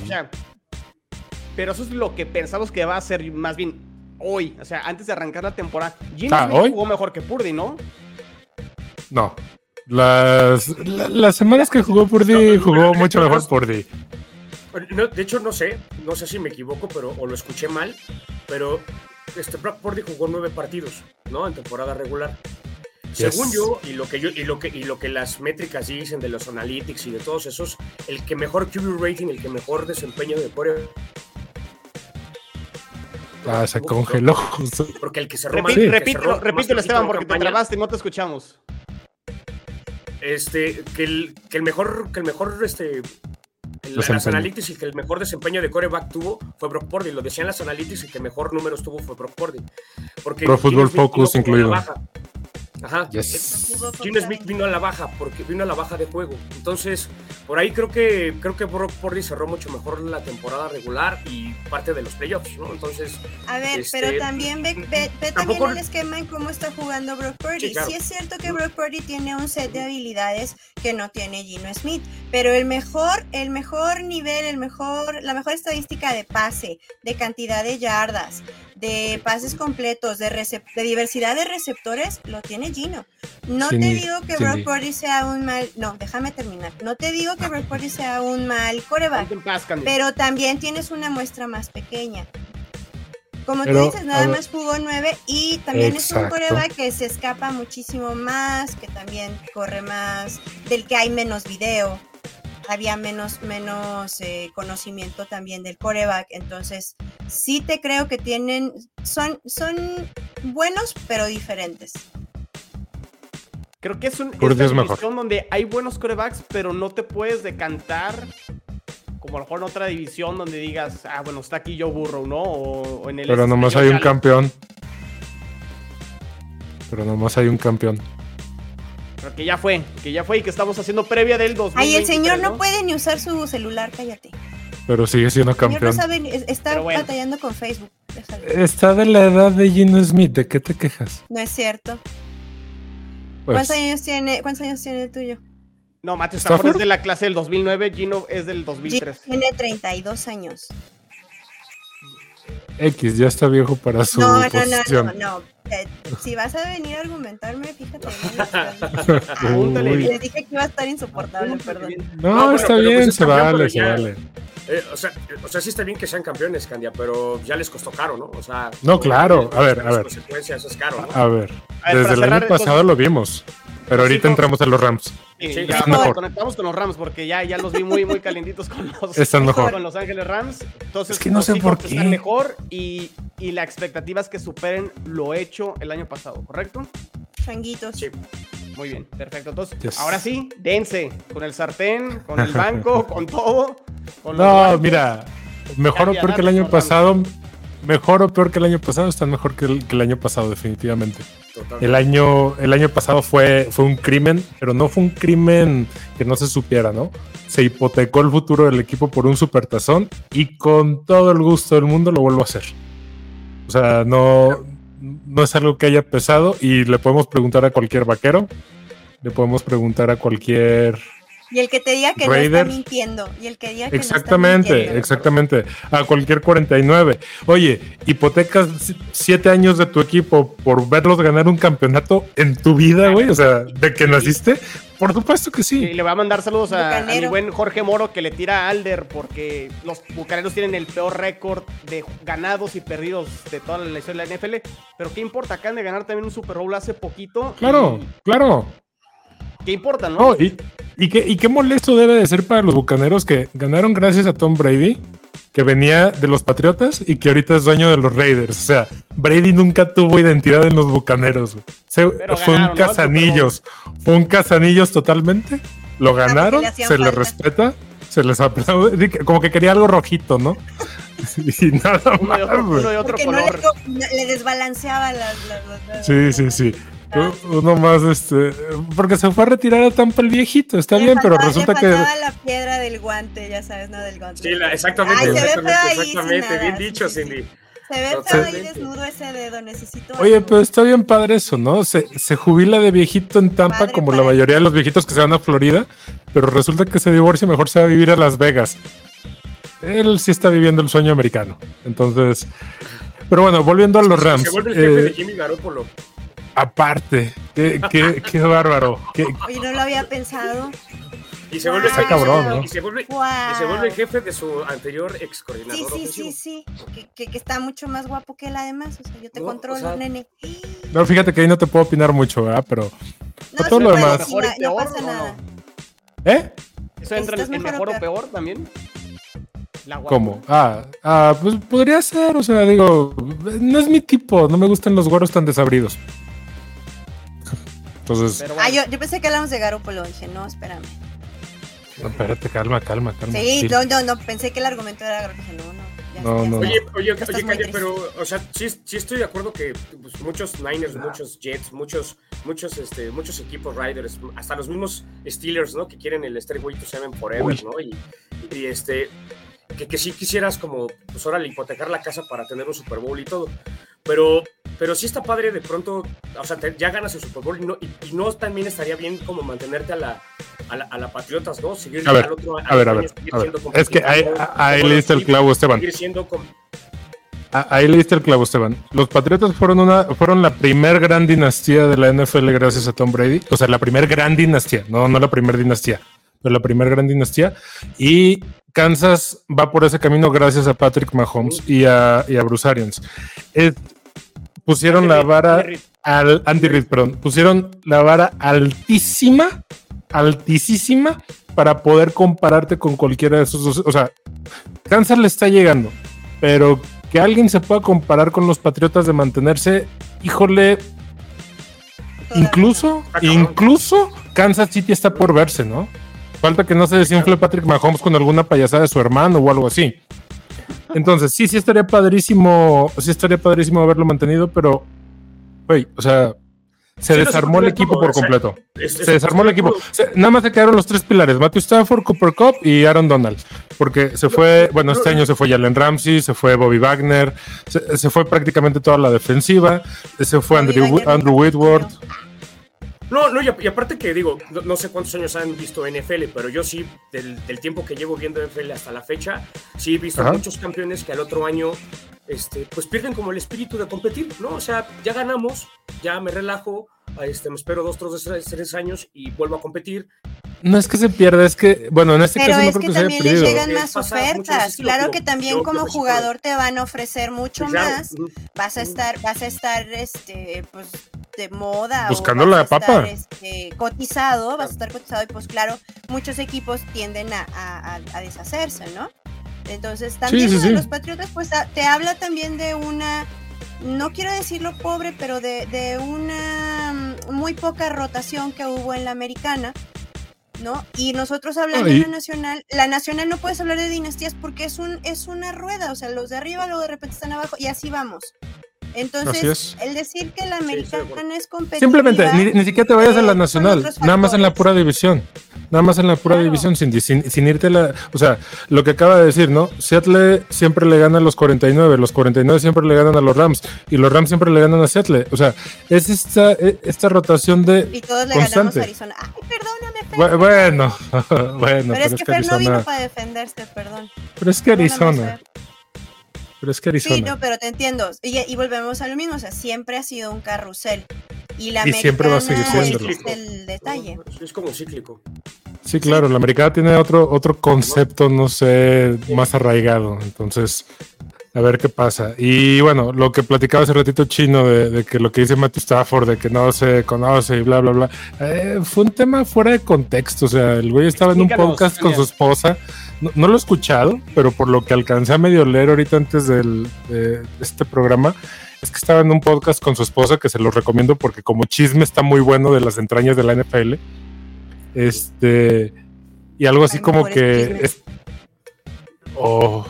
Pero, eso es lo que pensamos que va a ser más bien hoy. O sea, antes de arrancar la temporada. Gino Ah, Smith ¿hoy? jugó mejor que Purdy, ¿no? No. Las, la- las semanas que jugó Purdy, jugó mucho mejor Purdy. No, de hecho, no sé, no sé si me equivoco, pero o lo escuché mal, pero este Brock Purdy jugó nueve partidos, ¿no? En temporada regular. Yes. Según yo y lo que yo y lo que y lo que las métricas dicen de los analytics y de todos esos, el que mejor QB rating, el que mejor desempeño de core Ah, se congeló. porque el que el que repítelo, más repítelo, Esteban, porque te trabaste y no te escuchamos. este que el, que el mejor que el mejor este el- las analytics y que el mejor desempeño de coreback tuvo fue Brock Purdy. Lo decían las analytics y que mejor números tuvo fue Brock Purdy. Porque Pro Smith Focus incluido. baja. Ajá. Yes. Gino Smith vino a la baja porque vino a la baja de juego. Entonces, por ahí creo que creo que Brock Purdy cerró mucho mejor la temporada regular y parte de los playoffs, ¿no? Entonces, A ver, Este, pero también ve, ve- ve también tampoco- el esquema en cómo está jugando Brock Purdy. Sí, es cierto que Brock Purdy tiene un set de habilidades que no tiene Gino Smith, pero el mejor, el mejor nivel, el mejor, la mejor estadística de pase, de cantidad de yardas, de pases completos, de, diversidad de receptores, lo tiene Gino. No te digo que Cindy. Brock Purdy sea un mal, no, déjame terminar. No te digo que Brock Purdy sea un mal coreback. Pero también tienes una muestra más pequeña. Como Pero, tú dices, nada más jugó nueve y también es un coreback que se escapa muchísimo más, que también corre más, del que hay menos video, había menos, menos eh, conocimiento también del coreback. Entonces, sí te creo que tienen, son, son buenos, pero diferentes. Creo que es un mejor. división donde hay buenos corebacks, pero no te puedes decantar como a lo mejor en otra división donde digas, ah, bueno, está aquí Joe Burrow, ¿no? O, o en el Pero este, nomás hay un campeón. Pero nomás hay un campeón. Que ya fue, que ya fue y que estamos haciendo previa del 2023, Ay, el señor no ¿no? puede ni usar su celular, cállate. Pero sigue siendo El señor no campeón. sabe, está bueno. batallando con Facebook. Está de la edad de Gino Smith. ¿De qué te quejas? No es cierto. Pues, ¿Cuántos años tiene, cuántos años tiene el tuyo? No, Matthew Stafford ¿Stafford? es de la clase del 2009, Gino es del 2003. Tiene 32 años. X ya está viejo para su No, no, no, posición. no, no. Eh, si vas a venir a argumentarme, fíjate. Uy. bien. Les dije que iba a estar insoportable, perdón. No, No, bueno, está pero bien, pues se vale, se vale. Eh, o, sea, o sea, sí está bien que sean campeones, Candia, pero ya les costó caro, ¿no? O sea, no, claro. A ver, a ver. consecuencias es caro, ¿no? A ver, desde el año pasado lo vimos. Pero ahorita entramos a los Rams. Sí, ya mejor. conectamos con los Rams porque ya, ya los vi muy, muy calientitos con los, están mejor. con los Ángeles Rams. Entonces, es que no sé por qué. Están mejor y, y, la expectativa es que superen lo hecho el año pasado, ¿correcto? Changuitos. Sí. Muy bien, perfecto. Entonces, ahora sí, dense con el sartén, con el banco, con todo. no, mira, mejor o peor que el año pasado. Mejor o peor que el año pasado, están mejor que el, que el año pasado, definitivamente. El año, el año pasado fue, fue un crimen, pero no fue un crimen que no se supiera, ¿no? Se hipotecó el futuro del equipo por un supertazón y con todo el gusto del mundo lo vuelvo a hacer. O sea, no, no es algo que haya pesado y le podemos preguntar a cualquier vaquero, le podemos preguntar a cualquier y el que te diga que no está mintiendo. Y el que diga que exactamente, no está exactamente. A cualquier 49. Oye, hipotecas siete años de tu equipo por verlos ganar un campeonato en tu vida, güey. O sea, de que naciste. Por supuesto que sí. Y le voy a mandar saludos a, mi buen Jorge Moro que le tira a Alder porque los bucaneros tienen el peor récord de ganados y perdidos de toda la historia de la NFL. Pero qué importa, acaban de ganar también un Super Bowl hace poquito. Claro, claro. ¿Qué importa, no? y, qué, molesto debe de ser para los bucaneros que ganaron gracias a Tom Brady, que venía de los Patriotas y que ahorita es dueño de los Raiders. O sea, Brady nunca tuvo identidad en los bucaneros. fue un casanillos. Fue un casanillos totalmente. Lo ganaron, se les respeta, se les aplaude. Como que quería algo rojito, ¿no? y nada más. Uno de otro, color. le, desbalanceaba las. sí, sí, sí. Uno más, este, porque se fue a retirar a Tampa el viejito, está bien, pero resulta que. la piedra del guante, ya sabes, no del guante. Sí, exactamente, exactamente, bien dicho, Cindy. Se ve todo ahí desnudo ese dedo, necesito. Oye, pero está bien padre eso, ¿no? Se, se jubila de viejito en Tampa, como la mayoría de los viejitos que se van a Florida, pero resulta que se divorcia y mejor se va a vivir a Las Vegas. Él sí está viviendo el sueño americano. Entonces. Pero bueno, volviendo a los Rams. Se vuelve el jefe de eh, Jimmy Garoppolo. Aparte, qué, qué, qué bárbaro. Qué... Oye, no lo había pensado. Y se vuelve, Está cabrón, ¿no? y, se vuelve, y se vuelve el jefe de su anterior ex coordinador. Sí, sí, sí, sí. Que, que, está mucho más guapo que él, además. O sea, yo te controlo, o sea, nene. No, fíjate que ahí no te puedo opinar mucho, ¿verdad? Pero no, todo lo demás. Mejor y peor, no pasa nada. ¿Eh? ¿Eso entra en mejor o peor también? ¿Cómo? Ah, ah, pues podría ser, o sea, digo, no es mi tipo, no me gustan los güeros tan desabridos. Entonces. Ah, yo, yo, pensé que hablamos de Garoppolo. Dije, no, espérame. No, espérate, calma, calma, calma. Sí, no, no, no, pensé que el argumento era Garoppolo. Dije, no, no. No, no, oye, oye, oye pero, o sea, sí, sí, estoy de acuerdo que pues, muchos Niners, muchos Jets, muchos, muchos, este, muchos equipos Riders, hasta los mismos Steelers, ¿no? Que quieren el Stairway to Seven Forever, ¿no? Y, y, este, que, que sí quisieras como, pues ahora hipotecar la casa para tener un Super Bowl y todo. Pero, pero sí está padre de pronto, o sea, ya ganas el Super Bowl y no, y, no también estaría bien como mantenerte a la, a la, a la Patriotas, ¿no? Seguir a ver, al otro, a, ver, a ver, a ver. Es que ahí, ahí le diste el clavo, Esteban. Ahí le diste el clavo, Esteban. Los Patriotas fueron una, fueron la primer gran dinastía de la NFL gracias a Tom Brady. O sea, la primer gran dinastía, no, no la primer dinastía, pero la primer gran dinastía. Y Kansas va por ese camino gracias a Patrick Mahomes y a, y a Bruce Arians pusieron la vara al Andy Reid, perdón, pusieron la vara altísima, altísima para poder compararte con cualquiera de esos dos. O sea, Kansas le está llegando, pero que alguien se pueda comparar con los Patriotas de mantenerse, híjole, incluso, incluso Kansas City está por verse, ¿no? Falta que no se desinfle Patrick Mahomes con alguna payasada de su hermano o algo así. Entonces, sí, sí estaría padrísimo, sí estaría padrísimo haberlo mantenido, pero, güey, o sea, se desarmó el equipo por completo. se desarmó el equipo. nada más se quedaron los tres pilares: Matthew Stafford, Cooper Cup y Aaron Donald. Porque se fue, bueno, este año se fue Jalen Ramsey, se fue Bobby Wagner, se, fue prácticamente toda la defensiva, se fue Andrew, Andrew Whitworth. No, no, y, aparte que digo, no, sé cuántos años han visto NFL, pero yo sí, del, tiempo que llevo viendo NFL hasta la fecha, sí he visto muchos campeones que al otro año, este, pues pierden como el espíritu de competir, ¿no? O sea, ya ganamos, ya me relajo, este, me espero dos, tres, tres años y vuelvo a competir. No es que se pierda, es que, bueno, en este Pero caso no es creo que que también les llegan Eh, más ofertas. Claro que también como jugador te van a ofrecer mucho claro. más. Vas a estar, vas a estar, este, pues, de moda. Buscando la a estar, papa. este, cotizado, vas a estar cotizado y pues claro, muchos equipos tienden a, a- a- a deshacerse, ¿no? Entonces también sí, sí. los Patriotas, pues a- te habla también de una, no quiero decirlo pobre, pero de, de una mm, muy poca rotación que hubo en la americana. ¿No? Y nosotros hablando Ay. en la nacional, la nacional no puedes hablar de dinastías porque es un es una rueda, o sea, los de arriba luego de repente están abajo y así vamos. Entonces, Así es. el decir que la americana es competitiva Simplemente, ni, ni siquiera te vayas a eh, la son nacional, nada más en la pura división. Nada más en la pura Claro. división, sin, sin, sin irte a la. O sea, lo que acaba de decir, ¿no? Seattle siempre le gana a los 49, los 49 siempre le ganan a los Rams, y los Rams siempre le ganan a Seattle. O sea, es esta, e- esta rotación de. y todos le constante. ganamos a Arizona. Ay, perdóname, Fer. Bu- Bueno, bueno, pero, es que Fer no vino para defenderse, perdón. Pero es que Perdóname, Arizona, Fer. Pero es que Arizona. Sí, no, pero te entiendo. Y, y volvemos a lo mismo, o sea, siempre ha sido un carrusel. Y la Y siempre va a seguir siéndolo. es el detalle. Es como cíclico. Sí, claro, la americana tiene otro, otro concepto, no sé, más arraigado. Entonces, a ver qué pasa. Y bueno, lo que platicaba hace ratito chino de, de que lo que dice Matthew Stafford, de que no se conoce y bla, bla, bla, eh, fue un tema fuera de contexto. O sea, el güey estaba en un podcast con su esposa. No, no lo he escuchado, pero por lo que alcancé a medio leer ahorita antes del, de este programa, es que estaba en un podcast con su esposa que se lo recomiendo porque como chisme está muy bueno de las entrañas de la NFL. Este, y algo así como que es- oh,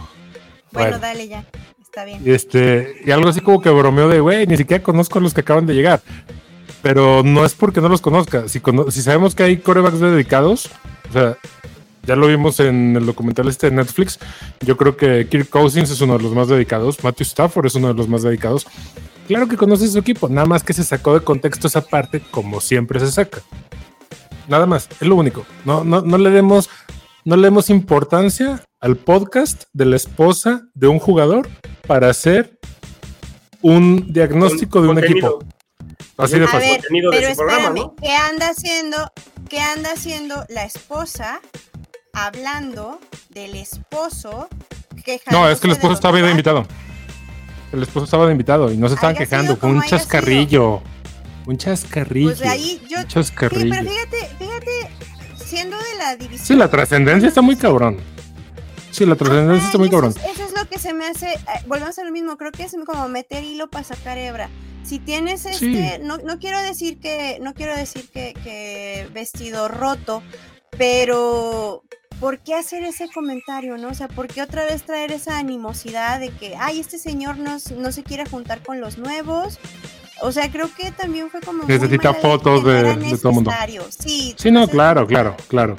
Bueno, bueno. dale ya. Está bien. este, y algo así como que bromeó de güey, ni siquiera conozco a los que acaban de llegar. Pero no es porque no los conozca. Si, cono- si sabemos que hay corebacks dedicados, o sea, ya lo vimos en el documental este de Netflix. Yo creo que Kirk Cousins es uno de los más dedicados. Matthew Stafford es uno de los más dedicados. Claro que conoce su equipo, nada más que se sacó de contexto esa parte, como siempre se saca. Nada más, es lo único. No, no, no le demos, no le demos importancia al podcast de la esposa de un jugador para hacer un diagnóstico de un Contenido. equipo. Así de A fácil. ver, contenido de pero programa, espérame, ¿no? ¿qué anda haciendo? ¿Qué anda haciendo la esposa hablando del esposo No, es que el esposo estaba de invitado. El esposo estaba de invitado y no se estaban quejando. Fue un chascarrillo. Un chascarrillo. Pues de ahí yo. un Sí, chascarrillo. pero fíjate, fíjate, siendo de la división. Sí, la trascendencia está muy cabrón. Sí, la trascendencia está muy cabrón. Eso, es- eso es lo que se me hace. eh, volvemos a lo mismo. Creo que es como meter hilo para sacar hebra. Si tienes este, Sí. no, no quiero decir que, no quiero decir que, que vestido roto, pero ¿por qué hacer ese comentario, no? O sea, ¿por qué otra vez traer esa animosidad de que, ay, este señor no, no se quiere juntar con los nuevos? O sea, creo que también fue como. Necesita fotos de- de todo mundo. necesario. Sí, Sí, no, claro, claro, claro.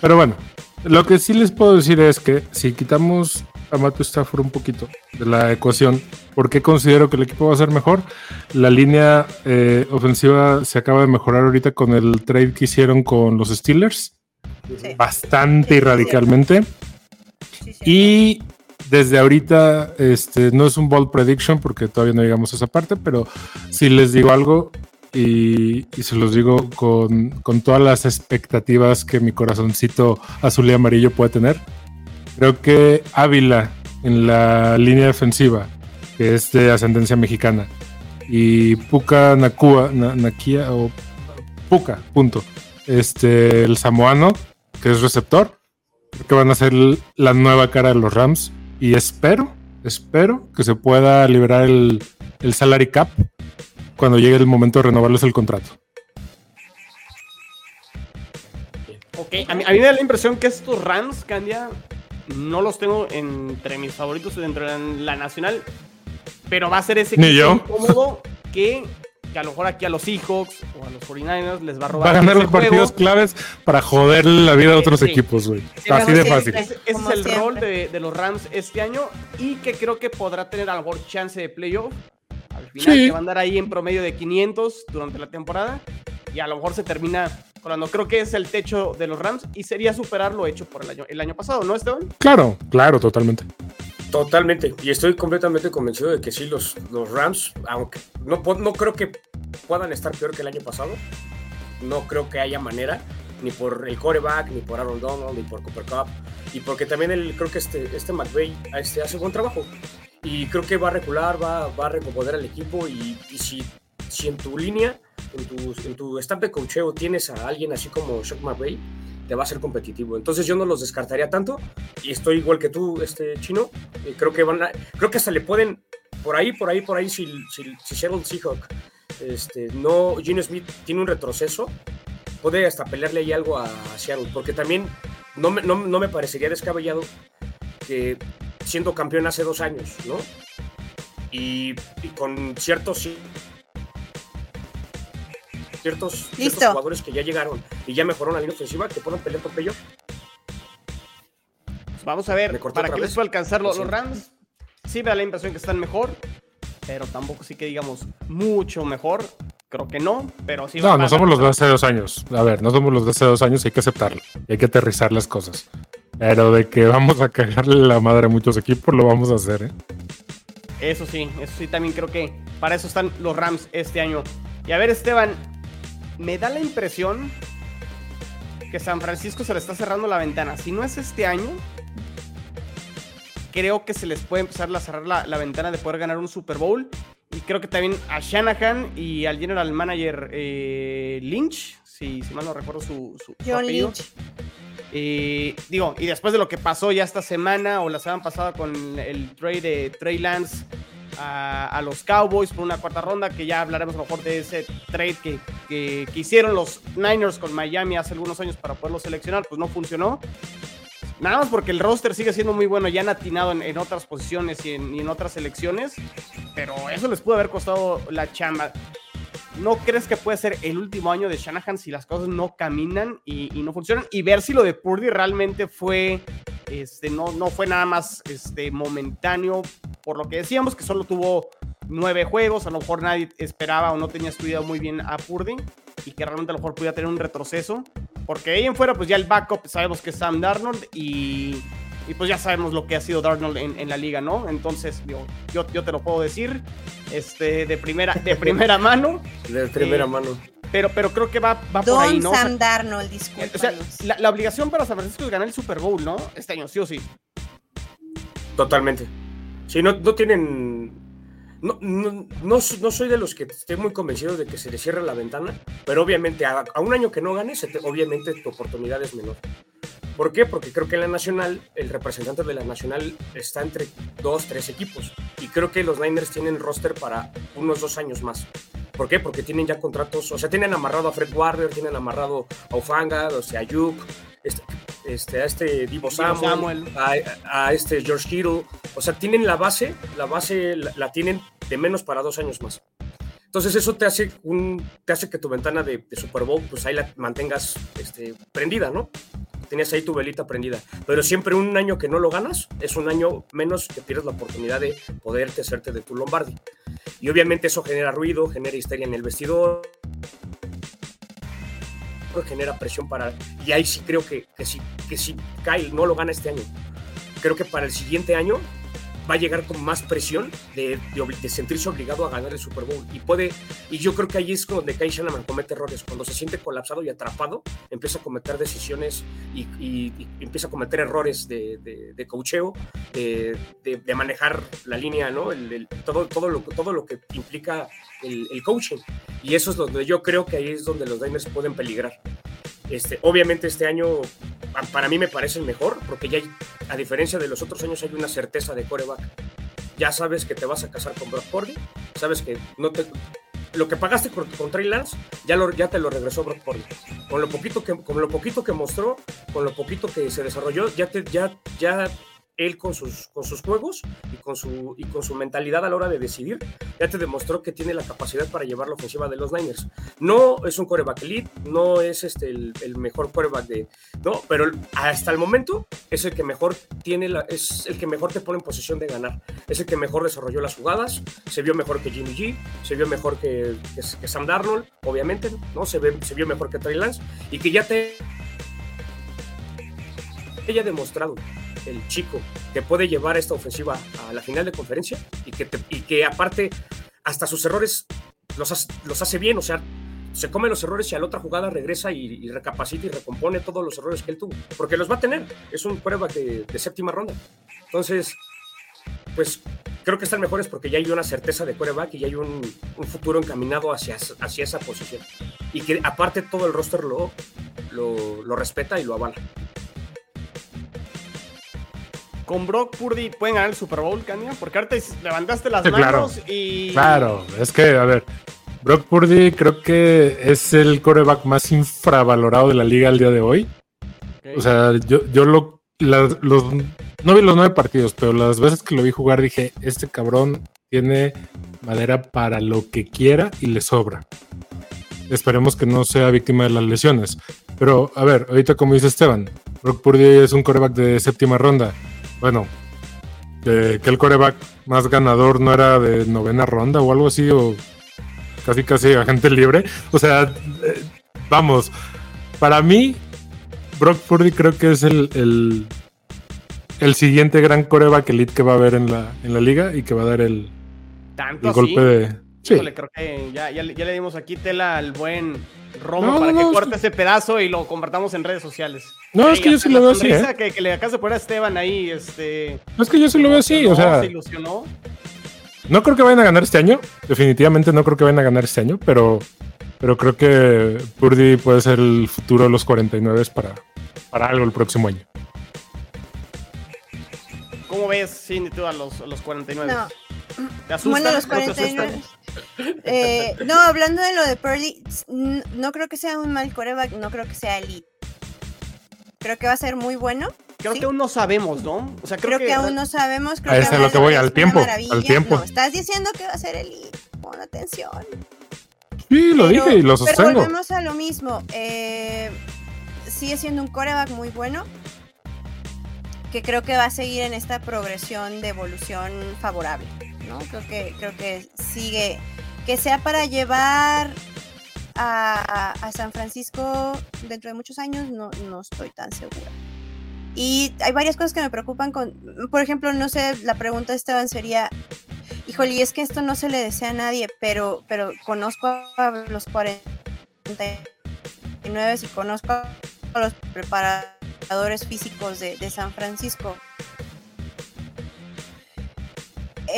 Pero bueno, lo que sí les puedo decir es que si quitamos a Matthew Stafford un poquito de la ecuación, ¿por qué considero que el equipo va a ser mejor? La línea eh, ofensiva se acaba de mejorar ahorita con el trade que hicieron con los Steelers, Sí, bastante Sí, y radicalmente. sí, sí. Y desde ahorita, este, no es un bold prediction porque todavía no llegamos a esa parte, pero si les digo algo y, y se los digo con, con todas las expectativas que mi corazoncito azul y amarillo puede tener. Creo que Ávila en la línea defensiva, que es de ascendencia mexicana, y Puka Nakua, Na- Nakia o Puka, punto. Este, el samoano, que es receptor, creo que van a ser la nueva cara de los Rams y espero, espero que se pueda liberar el, el salary cap cuando llegue el momento de renovarles el contrato. Ok, a mí, a mí me da la impresión que estos Rams, Candia, no los tengo entre mis favoritos dentro de la, nacional, pero va a ser ese equipo incómodo que, que a lo mejor aquí a los Seahawks o a los 49ers les va a robar Va a ganar los partidos juego. claves para joder la vida de otros Sí. equipos, güey. Sí, Así de fácil. Ese, ese es el siempre. rol de, de los Rams este año y que creo que podrá tener a lo mejor chance de playoff. Al final Sí. que va a andar ahí en promedio de 500 durante la temporada y a lo mejor se termina colando. Creo que es el techo de los Rams y sería superar lo hecho por el año, el año pasado, ¿no, Esteban? Claro, claro, totalmente. Totalmente. Y estoy completamente convencido de que sí, los, los Rams, aunque no, no creo que puedan estar peor que el año pasado. No creo que haya manera. ni por el coreback, ni por Aaron Donald, ni por Cooper Cup, y porque también el, creo que este, este McVay este, hace buen trabajo. Y creo que va a recular, va, va a recomponer al equipo, y, si, si en tu línea, en tu, en tu de cocheo tienes a alguien así como Shock McVay, te va a ser competitivo. Entonces yo no los descartaría tanto y estoy igual que tú, este chino. Creo que van a, creo que hasta le pueden por ahí, por ahí, por ahí, si, si, si Seattle Seahawk este, no, Gino Smith tiene un retroceso, puede hasta pelearle ahí algo a Seattle, porque también no me, no, no me parecería descabellado que siendo campeón hace dos años, ¿no? Y, y con ciertos ciertos, ciertos, jugadores que ya llegaron y ya mejoraron la línea ofensiva que puedan pelear por pello. Vamos a ver, para que les pueda alcanzar los, los Rams. Sí me da la impresión que están mejor, pero tampoco sí que digamos mucho mejor. Creo que no, pero sí. No, no somos los de hace dos años. A ver, no somos los de hace dos años, hay que aceptarlo. Hay que aterrizar las cosas. Pero de que vamos a cagarle la madre a muchos equipos, lo vamos a hacer, ¿eh? Eso sí, eso sí, también creo que para eso están los Rams este año. Y a ver, Esteban, me da la impresión que San Francisco se le está cerrando la ventana. Si no es este año, creo que se les puede empezar a cerrar la, la, ventana de poder ganar un Super Bowl. Y creo que también a Shanahan y al general manager eh, Lynch, si, si, mal no recuerdo su, su, John su Lynch. Eh, digo, y después de lo que pasó ya esta semana o la semana pasada con el trade de Trey Lance a, a, los Cowboys por una cuarta ronda, que ya hablaremos a lo mejor de ese trade que, que, que hicieron los Niners con Miami hace algunos años para poderlo seleccionar, pues no funcionó. Nada más porque el roster sigue siendo muy bueno, ya han atinado en, en otras posiciones y en, y en, otras selecciones, pero eso les pudo haber costado la chamba. ¿No crees que puede ser el último año de Shanahan si las cosas no caminan y, no funcionan? Y ver si lo de Purdy realmente fue, este, no, no fue nada más este, momentáneo, por lo que decíamos que solo tuvo nueve juegos, a lo mejor nadie esperaba o no tenía estudiado muy bien a Purdy y que realmente a lo mejor pudiera tener un retroceso. Porque ahí en fuera, pues ya el backup sabemos que es Sam Darnold y, y pues ya sabemos lo que ha sido Darnold en, en la liga, ¿no? Entonces, yo, yo, yo, te lo puedo decir este, de, primera, de primera mano. De primera eh, mano. Pero, pero creo que va, va Don por ahí, ¿no? Sam Darnold, disculpa. O sea, la, la, obligación para San Francisco es ganar el Super Bowl, ¿no? Este año, sí o sí. Totalmente. Sí, no, no tienen no, no, no, no, soy de los que esté muy convencido de que se le cierre la ventana, pero obviamente a, a un año que no ganes, te, obviamente tu oportunidad es menor. ¿Por qué? Porque creo que en la Nacional, el representante de la Nacional está entre dos, tres equipos. Y creo que los Niners tienen roster para unos dos años más. ¿Por qué? Porque tienen ya contratos, o sea, tienen amarrado a Fred Warner, tienen amarrado a Ufanga, o sea, a Yuk, este, este, a este Divo Samuel, Samuel. A, a, este George Kittle. O sea, tienen la base, la base la, la, tienen de menos para dos años más. Entonces eso te hace, un, te hace que tu ventana de, de Super Bowl, pues ahí la mantengas este, prendida, ¿no? Tenías ahí tu velita prendida. Pero siempre un año que no lo ganas es un año menos que pierdes la oportunidad de poderte hacerte de tu Lombardi. Y obviamente eso genera ruido, genera histeria en el vestidor, genera presión para... Y ahí sí creo que, que, si, que si Kyle no lo gana este año, creo que para el siguiente año va a llegar con más presión de, de, de, sentirse obligado a ganar el Super Bowl. Y puede, y yo creo que ahí es donde Kyle Shanahan comete errores. Cuando se siente colapsado y atrapado, empieza a cometer decisiones y, y, y empieza a cometer errores de, de, de coacheo, de, manejar la línea, ¿no? El, el, todo, todo, lo, todo lo que implica el, el, coaching. Y eso es donde yo creo que ahí es donde los Niners pueden peligrar. Este, obviamente este año para mí me parece el mejor, porque ya a diferencia de los otros años hay una certeza de coreback. Ya sabes que te vas a casar con Brock Purdy, sabes que no te, lo que pagaste con, Trey Lance ya, ya te lo regresó Brock Purdy. Con lo poquito que, con lo poquito que mostró, con lo poquito que se desarrolló, ya, te, ya, ya él con sus, con sus juegos y con, su, y con su mentalidad a la hora de decidir, ya te demostró que tiene la capacidad para llevar la ofensiva de los Niners. No es un coreback elite, no es este el, el mejor coreback de... No, pero hasta el momento es el que mejor tiene la, es el que mejor te pone en posición de ganar. Es el que mejor desarrolló las jugadas, se vio mejor que Jimmy G, se vio mejor que, que, Sam Darnold, obviamente, ¿no? Se, ve, se vio mejor que Trey Lance y que ya te haya demostrado el chico que puede llevar esta ofensiva a la final de conferencia y que, y que aparte hasta sus errores los hace, los hace bien, o sea, se come los errores y a la otra jugada regresa y, recapacita y recompone todos los errores que él tuvo. Porque los va a tener. Es un quarterback de, séptima ronda. Entonces, pues creo que están mejores porque ya hay una certeza de quarterback y ya hay un, futuro encaminado hacia, hacia esa posición. Y que aparte todo el roster lo, lo, respeta y lo avala. Con Brock Purdy pueden ganar el Super Bowl, Kania, porque ahorita levantaste las manos y. Claro, es que, a ver, Brock Purdy creo que es el coreback más infravalorado de la liga al día de hoy. O sea, yo, yo lo, los, no vi los nueve partidos, pero las veces que lo vi jugar dije, este cabrón tiene madera para lo que quiera y le sobra. Esperemos que no sea víctima de las lesiones. Pero, a ver, ahorita como dice Esteban, Brock Purdy es un coreback de séptima ronda. Bueno, que el coreback más ganador no era de novena ronda o algo así, o casi casi agente libre. O sea, eh, vamos, para mí, Brock Purdy creo que es el, el, siguiente gran coreback elite que va a haber en la, en la liga y que va a dar el, golpe de... Sí. creo que ya, ya, le dimos aquí tela al buen Romo para que corte ese pedazo y lo compartamos en redes sociales. No, es que yo sí lo veo así. ¿eh? Que, que, le acabas de poner a Esteban ahí, este. No, es que yo sí lo veo así, o sea. Se ilusionó. No creo que vayan a ganar este año. Definitivamente no creo que vayan a ganar este año, pero, pero creo que Purdy puede ser el futuro de los 49 para, para algo el próximo año. ¿Cómo ves, Cindy, tú a los, los 49? No. ¿Te Bueno, los 49. Eh, no, hablando de lo de Purdy, no creo que sea un mal coreback, no creo que sea elite. Creo que va a ser muy bueno. Creo que aún no sabemos, ¿no? O sea, creo, que, aún no sabemos. Creo que es lo que voy, al tiempo. Al tiempo. estás diciendo que va a ser el Pon atención. Sí, lo dije y lo sostengo. Pero volvemos a lo mismo. Eh, sigue siendo un coreback muy bueno. Que creo que va a seguir en esta progresión de evolución favorable. Creo que, creo que sigue. Que sea para llevar a, a, San Francisco dentro de muchos años, no, no estoy tan segura. Y hay varias cosas que me preocupan con, por ejemplo, no sé, la pregunta de Esteban sería, híjole, y es que esto no se le desea a nadie, pero, pero conozco a los 49 y conozco a los preparadores físicos de, San Francisco.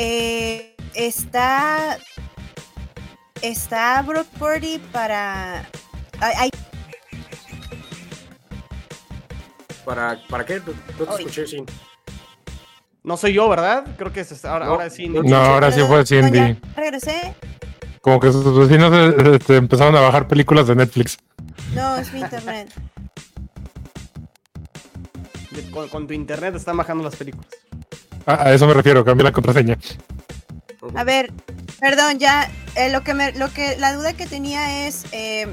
Eh, está está Brock Purdy para hay, ¿Para, ¿Para qué? No te escuché, sin. No soy yo, ¿verdad? Creo que es ahora, ahora sí. No, ahora sí fue Cindy. regresé. Como que sus vecinos este, empezaron a bajar películas de Netflix. No, es mi internet. Con, tu internet están bajando las películas. Ah, a eso me refiero, cambié la contraseña. A ver, perdón, ya eh, lo que me, lo que la duda que tenía es eh,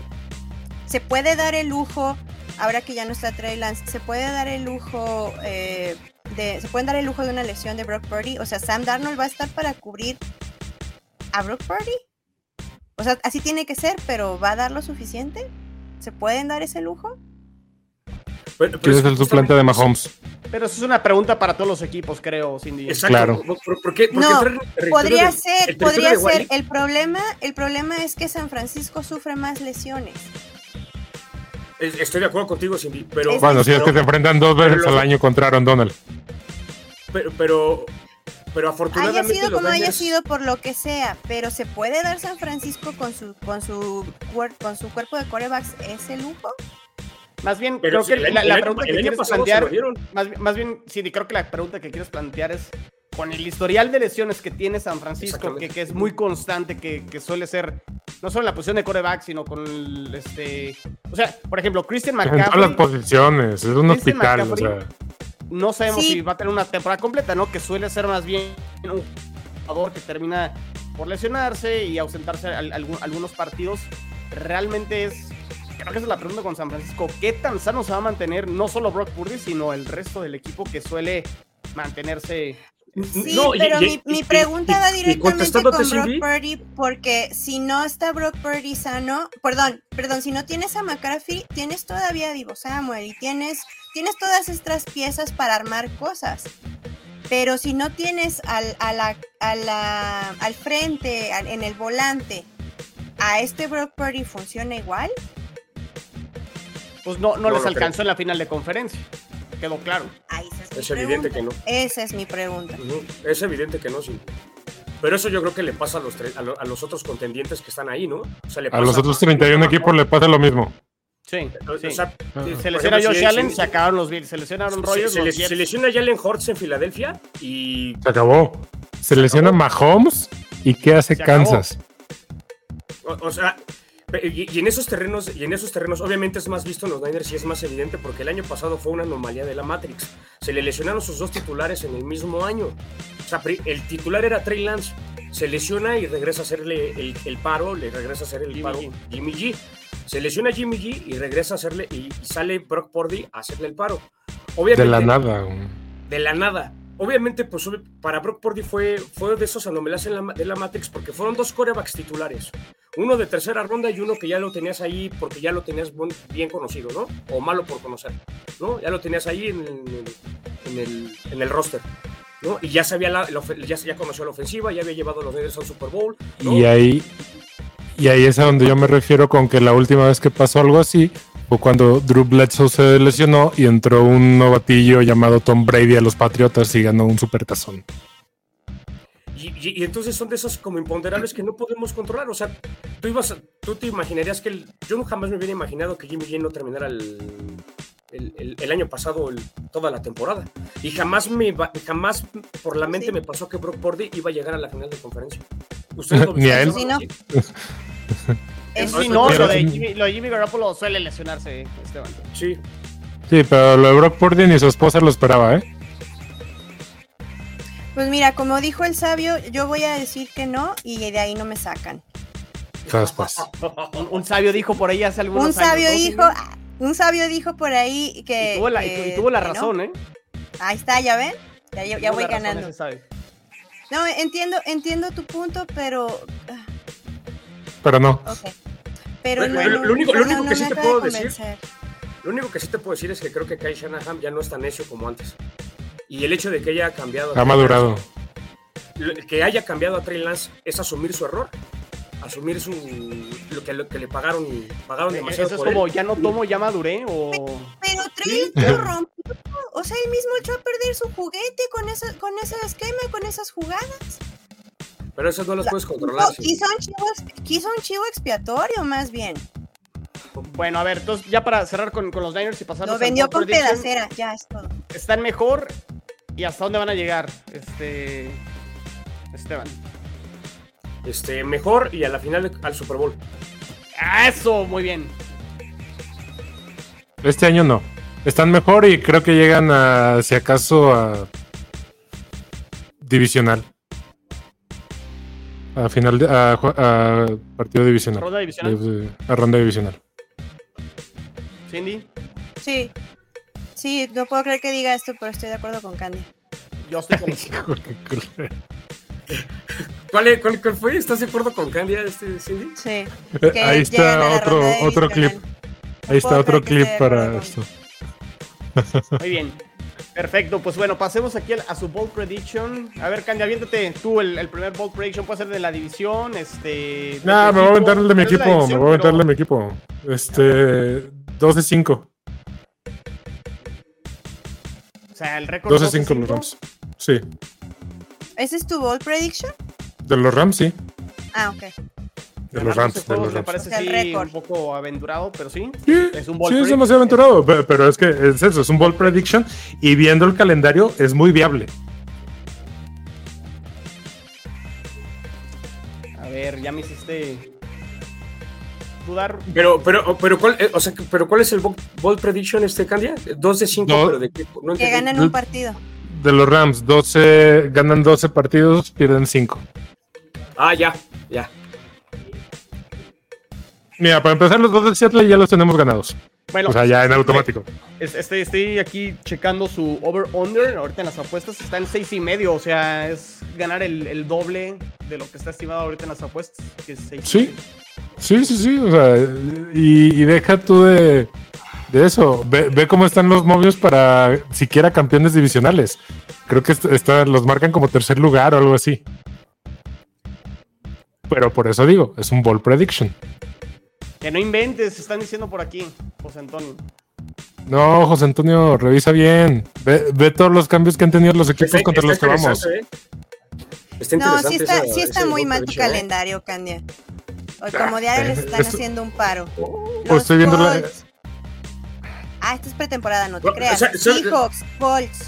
se puede dar el lujo ahora que ya no está Trey Lance, ¿se puede dar el lujo eh, de, se pueden dar el lujo de una lesión de Brock Purdy? O sea, Sam Darnold va a estar para cubrir a Brock Purdy. O sea, así tiene que ser, pero ¿va a dar lo suficiente? ¿Se pueden dar ese lujo? ¿Quién es el suplente de Mahomes? Pero eso es una pregunta para todos los equipos, creo, Cindy. Exacto. Claro. ¿Por, qué, no, podría ser, podría ser. El problema, el problema es que San Francisco sufre más lesiones. Estoy de acuerdo contigo, Cindy, pero... Bueno, si es que se enfrentan dos veces al año contra Aaron Donald. Pero, pero, pero afortunadamente... Haya sido como haya sido por lo que sea, pero ¿se puede dar San Francisco con su, con su, con su cuerpo de corebacks ese lujo? Más bien, creo que la, pregunta que quieres plantear, más, más, bien, Cindy, creo que la pregunta que quieres plantear es con el historial de lesiones que tiene San Francisco, que, que, es muy constante, que, que, suele ser no solo en la posición de coreback, sino con el, este, o sea, por ejemplo, Christian McCaffrey. En todas las posiciones, es un hospital, o sea. No sabemos si va a tener una temporada completa, ¿no? Que suele ser más bien un jugador que termina por lesionarse y ausentarse algunos partidos. Realmente es creo que esa es la pregunta con San Francisco. ¿Qué tan sano se va a mantener no solo Brock Purdy, sino el resto del equipo que suele mantenerse Sí, pero mi, pregunta va directamente con Brock Purdy porque si no está Brock Purdy sano, perdón, perdón, si no tienes a McCarthy, tienes todavía a Divo Samuel y tienes, tienes todas estas piezas para armar cosas. Pero si no tienes al, a la, a la, al frente, en el volante, a este Brock Purdy funciona igual. Pues no, no, No les alcanzó en la final de conferencia. Quedó claro. Ahí es, Es evidente que no. Esa es mi pregunta. Es evidente que no, sí. Pero eso yo creo que le pasa a los, tres- a, lo- a los otros contendientes que están ahí, ¿no? O sea, le A los otros 31 equipos le pasa lo mismo. Sí, O sea. Se por lesiona Josh si- Allen, se acabaron los Bills. Se lesiona Aaron se, se les- se lesiona Jalen Hurts en Filadelfia y Se acabó. Se lesiona Mahomes y ¿qué hace Se. Kansas? O, o sea, y, y en esos terrenos, y en esos terrenos, obviamente es más visto en los Niners y es más evidente porque el año pasado fue una anomalía de la Matrix. Se le lesionaron sus dos titulares en el mismo año. O sea, el titular era Trey Lance. Se lesiona y regresa a hacerle el, el paro, le regresa a hacer el Jimmy paro G. Jimmy G. Se lesiona Jimmy G y regresa a hacerle, y, y sale Brock Purdy a hacerle el paro. Obviamente, De la nada. güey. de la nada. Obviamente, pues para Brock Purdy fue, fue de esos anomalias en la, de la Matrix porque fueron dos corebacks titulares. Uno de tercera ronda y uno que ya lo tenías ahí porque ya lo tenías bien conocido, ¿no? O malo por conocer, ¿no? Ya lo tenías ahí en el, en el, en el roster, ¿no? Y ya sabía la, ya, ya conoció la ofensiva, ya había llevado a los Raiders al Super Bowl. Y ahí, y ahí es a donde yo me refiero con que la última vez que pasó algo así cuando Drew Bledsoe se lesionó y entró un novatillo llamado Tom Brady a los Patriotas y ganó un supertazón. Y, y- y entonces son de esos como imponderables que no podemos controlar. O sea, tú ibas, a- tú te imaginarías que el- yo jamás me hubiera imaginado que Jimmy G no terminara el, el, el- el año pasado el- toda la temporada. Y jamás me jamás por la mente Sí. me pasó que Brock Purdy iba a llegar a la final de conferencia. ¿Ustedes lo Ni a él. sí, no, pero lo de, sí. Jimmy, lo de Jimmy Garoppolo suele lesionarse, Esteban. Sí. Sí, pero lo de Brock Purdy ni su esposa lo esperaba, ¿eh? Pues mira, como dijo el sabio, yo voy a decir que no y de ahí no me sacan. Jaspas. Un, un sabio dijo por ahí hace algunos Un sabio años, ¿no, dijo, un sabio dijo por ahí que. Y tuvo la, y tu- y tuvo la que no. razón, ¿eh? Ahí está, ya ven. Ya, ya- ya Tuvo voy ganando. No, entiendo, entiendo tu punto, pero. ah, Pero no. Ok. Pero Bueno, no, lo- lo único- lo único no que sí te de puedo decir-. Lo único que sí te puedo decir es que creo que Kyle Shanahan ya no es tan necio como antes. Y el hecho de que haya cambiado. Ha madurado. Que haya cambiado a Trey Lance es asumir su error, asumir su lo que, lo que le pagaron pagaron demasiado Eso es por él. como, ya no tomo, ya maduré, o... Pero Trey lo rompió. O sea, él mismo echó a perder su juguete con ese, con ese esquema y con esas jugadas. Pero eso no las puedes controlar. No, sí. quiso, un chivo, quiso un chivo expiatorio, más bien. Bueno, a ver, entonces ya para cerrar con, con los Niners y pasar Lo vendió con pedacera, ya es todo. Están mejor y hasta dónde van a llegar, este... Esteban. Este, mejor y a la final al Super Bowl. ¡Ah, Eso, muy bien. Este año no. Están mejor y creo que llegan a, si acaso, a divisional. A final de, a, partido divisional. Ronda divisional. De- A ronda divisional. Cindy, Sí. Sí, no puedo creer que diga esto, pero estoy de acuerdo con Candy. yo estoy con ¿Cuál, cuál- cuál fue? ¿Estás de acuerdo con Candia, este Cindy? Sí. Eh, Que Ahí está otro, otro clip. Ahí está otro clip para esto. Muy bien. Perfecto, pues bueno, pasemos aquí a su Bold Prediction. A ver, Candy, aviéntate tú el, el primer Bold Prediction. Puede ser de la división, este... Nah, me voy a aventar el de mi Es la equipo. Me voy a aventar el de mi equipo. Este. 2 de 5. O sea, el récord 2 de 5 los 12-5. Rams. Sí. ¿Ese es tu bold prediction? De los Rams, sí. Ah, ok. De los Rams. 12 De los me parece sí, un poco aventurado, pero sí. Sí, Es un ball sí, es demasiado aventurado, pe- pero es que es eso, es un ball prediction y viendo el calendario es muy viable. A ver, ya me hiciste dudar. Pero, pero, pero, ¿cuál, eh, o sea, pero ¿cuál es el bold prediction, este Candia? Dos de cinco, No. pero de qué? No Que ganan un partido. De los Rams, 12, ganan 12 partidos, pierden 5. Ah, ya, ya. Mira, para empezar, los dos de Seattle ya los tenemos ganados. Bueno, O sea, ya en automático. es- estoy, aquí checando su over-under. Ahorita en las apuestas está en seis y medio. O sea, es ganar el, el doble de lo que está estimado ahorita en las apuestas. Que es seis Sí. Sí, sí, sí. O sea, y, y deja tú de, de eso. Ve, ve cómo están los movios para siquiera campeones divisionales. Creo que est- está, los marcan como tercer lugar o algo así. pero por eso digo, es un ball prediction. Que no inventes, están diciendo por aquí, José Antonio. No, José Antonio, revisa bien. Ve, ve todos los cambios que han tenido los equipos Está- contra está los que vamos. ¿eh? Está No, sí está, esa- sí está muy mal tu ¿eh? calendario, Candia. O como diario les están Esto- haciendo un paro. O Los estoy viendo la- Colts. Ah, esta es pretemporada, no te creas. o sea, o sea- Seahawks, Colts,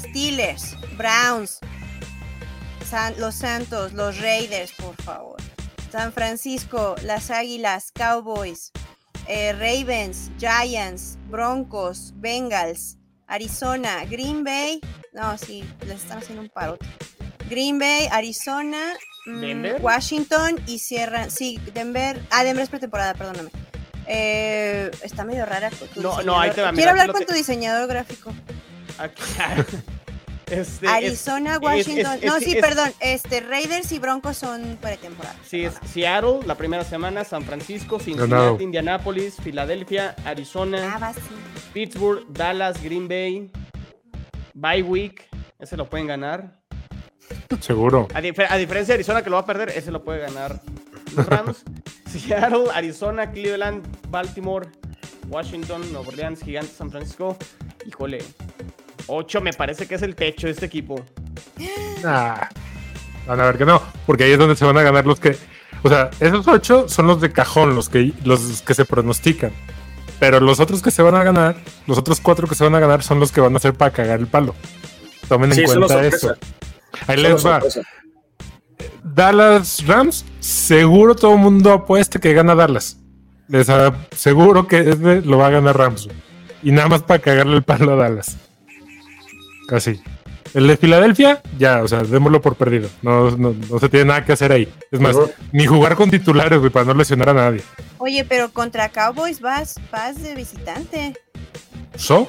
Steelers, Browns, San- los Santos, los Raiders, por favor. San Francisco, las Águilas, Cowboys, eh, Ravens, Giants, Broncos, Bengals, Arizona, Green Bay. No, sí, les están haciendo un parote. Green Bay, Arizona, mm, ¿Denver? Washington y cierran. Sí, Denver. Ah, Denver es pretemporada, perdóname. Eh, está medio rara. tu No, no, ahí te va, mira, Quiero hablar con te- tu diseñador gráfico. Este, es- Arizona, es- Washington. es- no, es- sí, es- perdón. Este, Raiders y Broncos son pretemporada. Sí, es Seattle la primera semana, San Francisco, Cincinnati. Indianapolis, Filadelfia, Ah, Arizona, va, sí. Pittsburgh, Dallas, Green Bay, Bye Week, ese lo pueden ganar. Seguro. A diferencia de Arizona que lo va a perder, ese lo puede ganar los Rams. Seattle, Arizona, Cleveland, Baltimore, Washington, Nueva Orleans, Gigantes, San Francisco. Híjole, 8 me parece que es el techo de este equipo. Ah, van a ver que no, porque ahí es donde se van a ganar los que. O sea, esos ocho son los de cajón, los que, los que se pronostican. Pero los otros que se van a ganar, los otros cuatro que se van a ganar son los que van a hacer para cagar el palo. Tomen Sí, en cuenta eso. Ahí les va. sorpresa. Dallas Rams, seguro todo el mundo apuesta que gana Dallas. Les aseguro que ese lo va a ganar Rams. Y nada más para cagarle el palo a Dallas. Casi. El de Filadelfia, ya, o sea, démoslo por perdido. No, no, no se tiene nada que hacer ahí. Es más, ni jugar con titulares, güey, para no lesionar a nadie. Oye, pero contra Cowboys vas, vas de visitante. ¿So?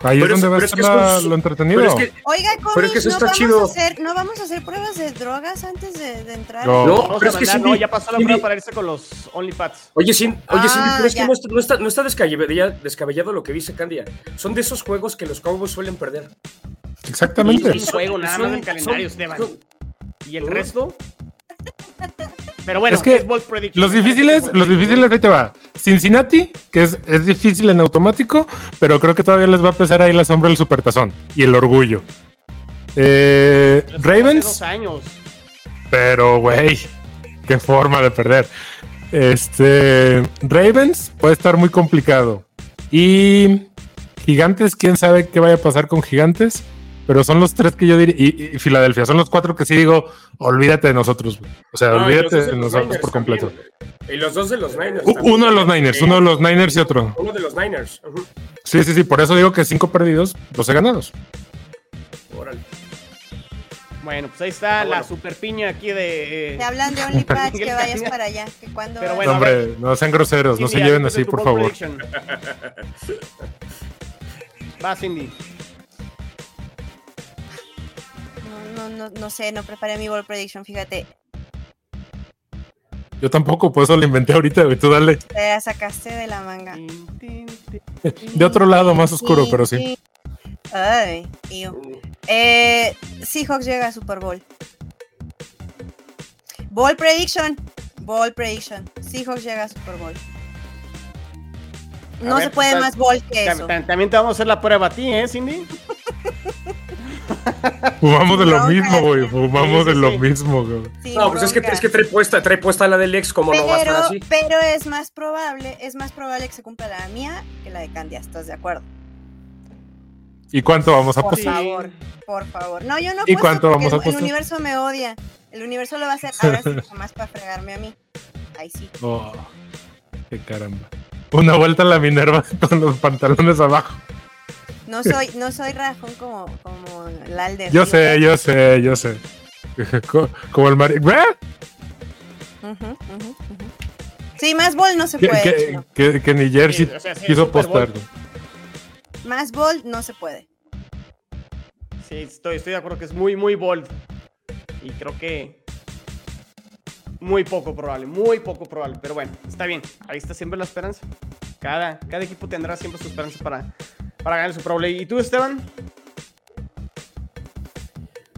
Ahí Pero es donde va a es que lo entretenido. Pero es que, Oiga, Pero es Comis, que eso no, está vamos chido. A hacer, no vamos a hacer pruebas de drogas antes de, de entrar. No. No, Vamos pero a es que mandar, Cindy- no, ya pasó la Cindy- prueba para irse con los OnlyPads. Oye, Cindy, oye, Ah, Cindy, pero es que no está, no está, no está descabellado, descabellado lo que dice Candia. Son de esos juegos que los Cowboys suelen perder. Exactamente. Y- y- juego, nada más son- el calendario, son- Esteban. son- ¿Y el resto? Pero bueno, Es que. Los difíciles, los difíciles, ahí te va. Cincinnati, que es, es difícil en automático, pero creo que todavía les va a pesar ahí la sombra del supertazón y el orgullo. Eh, dos Ravens, años. pero güey, qué forma de perder. Este, Ravens puede estar muy complicado. Y Gigantes, quién sabe qué vaya a pasar con Gigantes, pero son los tres que yo diría. Y, y Filadelfia, son los cuatro que sí digo, olvídate de nosotros, güey. O sea, los olvídate de los nosotros Niners por completo. también. Y los dos de los Niners. U- también. Uno de los Niners, Eh, uno de los Niners y otro. Uno de los Niners. Sí, sí, sí, por eso digo que cinco perdidos, 12 ganados. Órale. Bueno, pues ahí está Ah, la super piña aquí de. eh, Te hablan de OnlyPads, que vayas para allá. Que cuando Pero No, bueno, a hombre, no sean groseros, no se lleven de así, por favor. prediction. Va, Cindy. No, no, no, sé, no preparé mi ball prediction, fíjate. Yo tampoco, por eso lo inventé ahorita, güey, tú dale. Te la sacaste de la manga. De otro lado, más oscuro, pero sí. Ay, ew. Eh, Seahawks llega a Super Bowl. Ball prediction. Ball prediction. Seahawks llega a Super Bowl. No ver, se puede más ball que eso. tam- También te vamos a hacer la prueba a ti, ¿eh, Cindy? Fumamos de lo mismo, güey, fumamos Sí, de sí, lo mismo, güey. No, pues es que, es que trae puesta, trae puesta la del ex, como no va a estar pero, así. pero es más probable, es más probable que se cumpla la mía que la de Candia, ¿estás de acuerdo? ¿Y cuánto vamos a Por apostar? Sí. favor, por favor. No, yo no ¿Y cuánto porque vamos a el- El apostar? universo me odia. El universo lo va a hacer ahora sí, jamás para fregarme a mí. Ahí sí. Oh, qué caramba. Una vuelta a la Minerva con los pantalones abajo. No soy, no soy rajón como, como el Alder. Yo sé, yo sé, yo sé. Co- Como el Mari... ¿Eh? Ujú, ujú, ujú. Sí, más bol no se Que, puede. que- que- que ni Jersey Sí, o sea, sí, quiso güey. Más bol no se puede. Sí, estoy, estoy de acuerdo que es muy, muy bold. Y creo que muy poco probable, muy poco probable. Pero bueno, está bien. Ahí está siempre la esperanza. Cada, cada equipo tendrá siempre su esperanza para, para ganar su Pro Bowl. ¿Y tú, Esteban?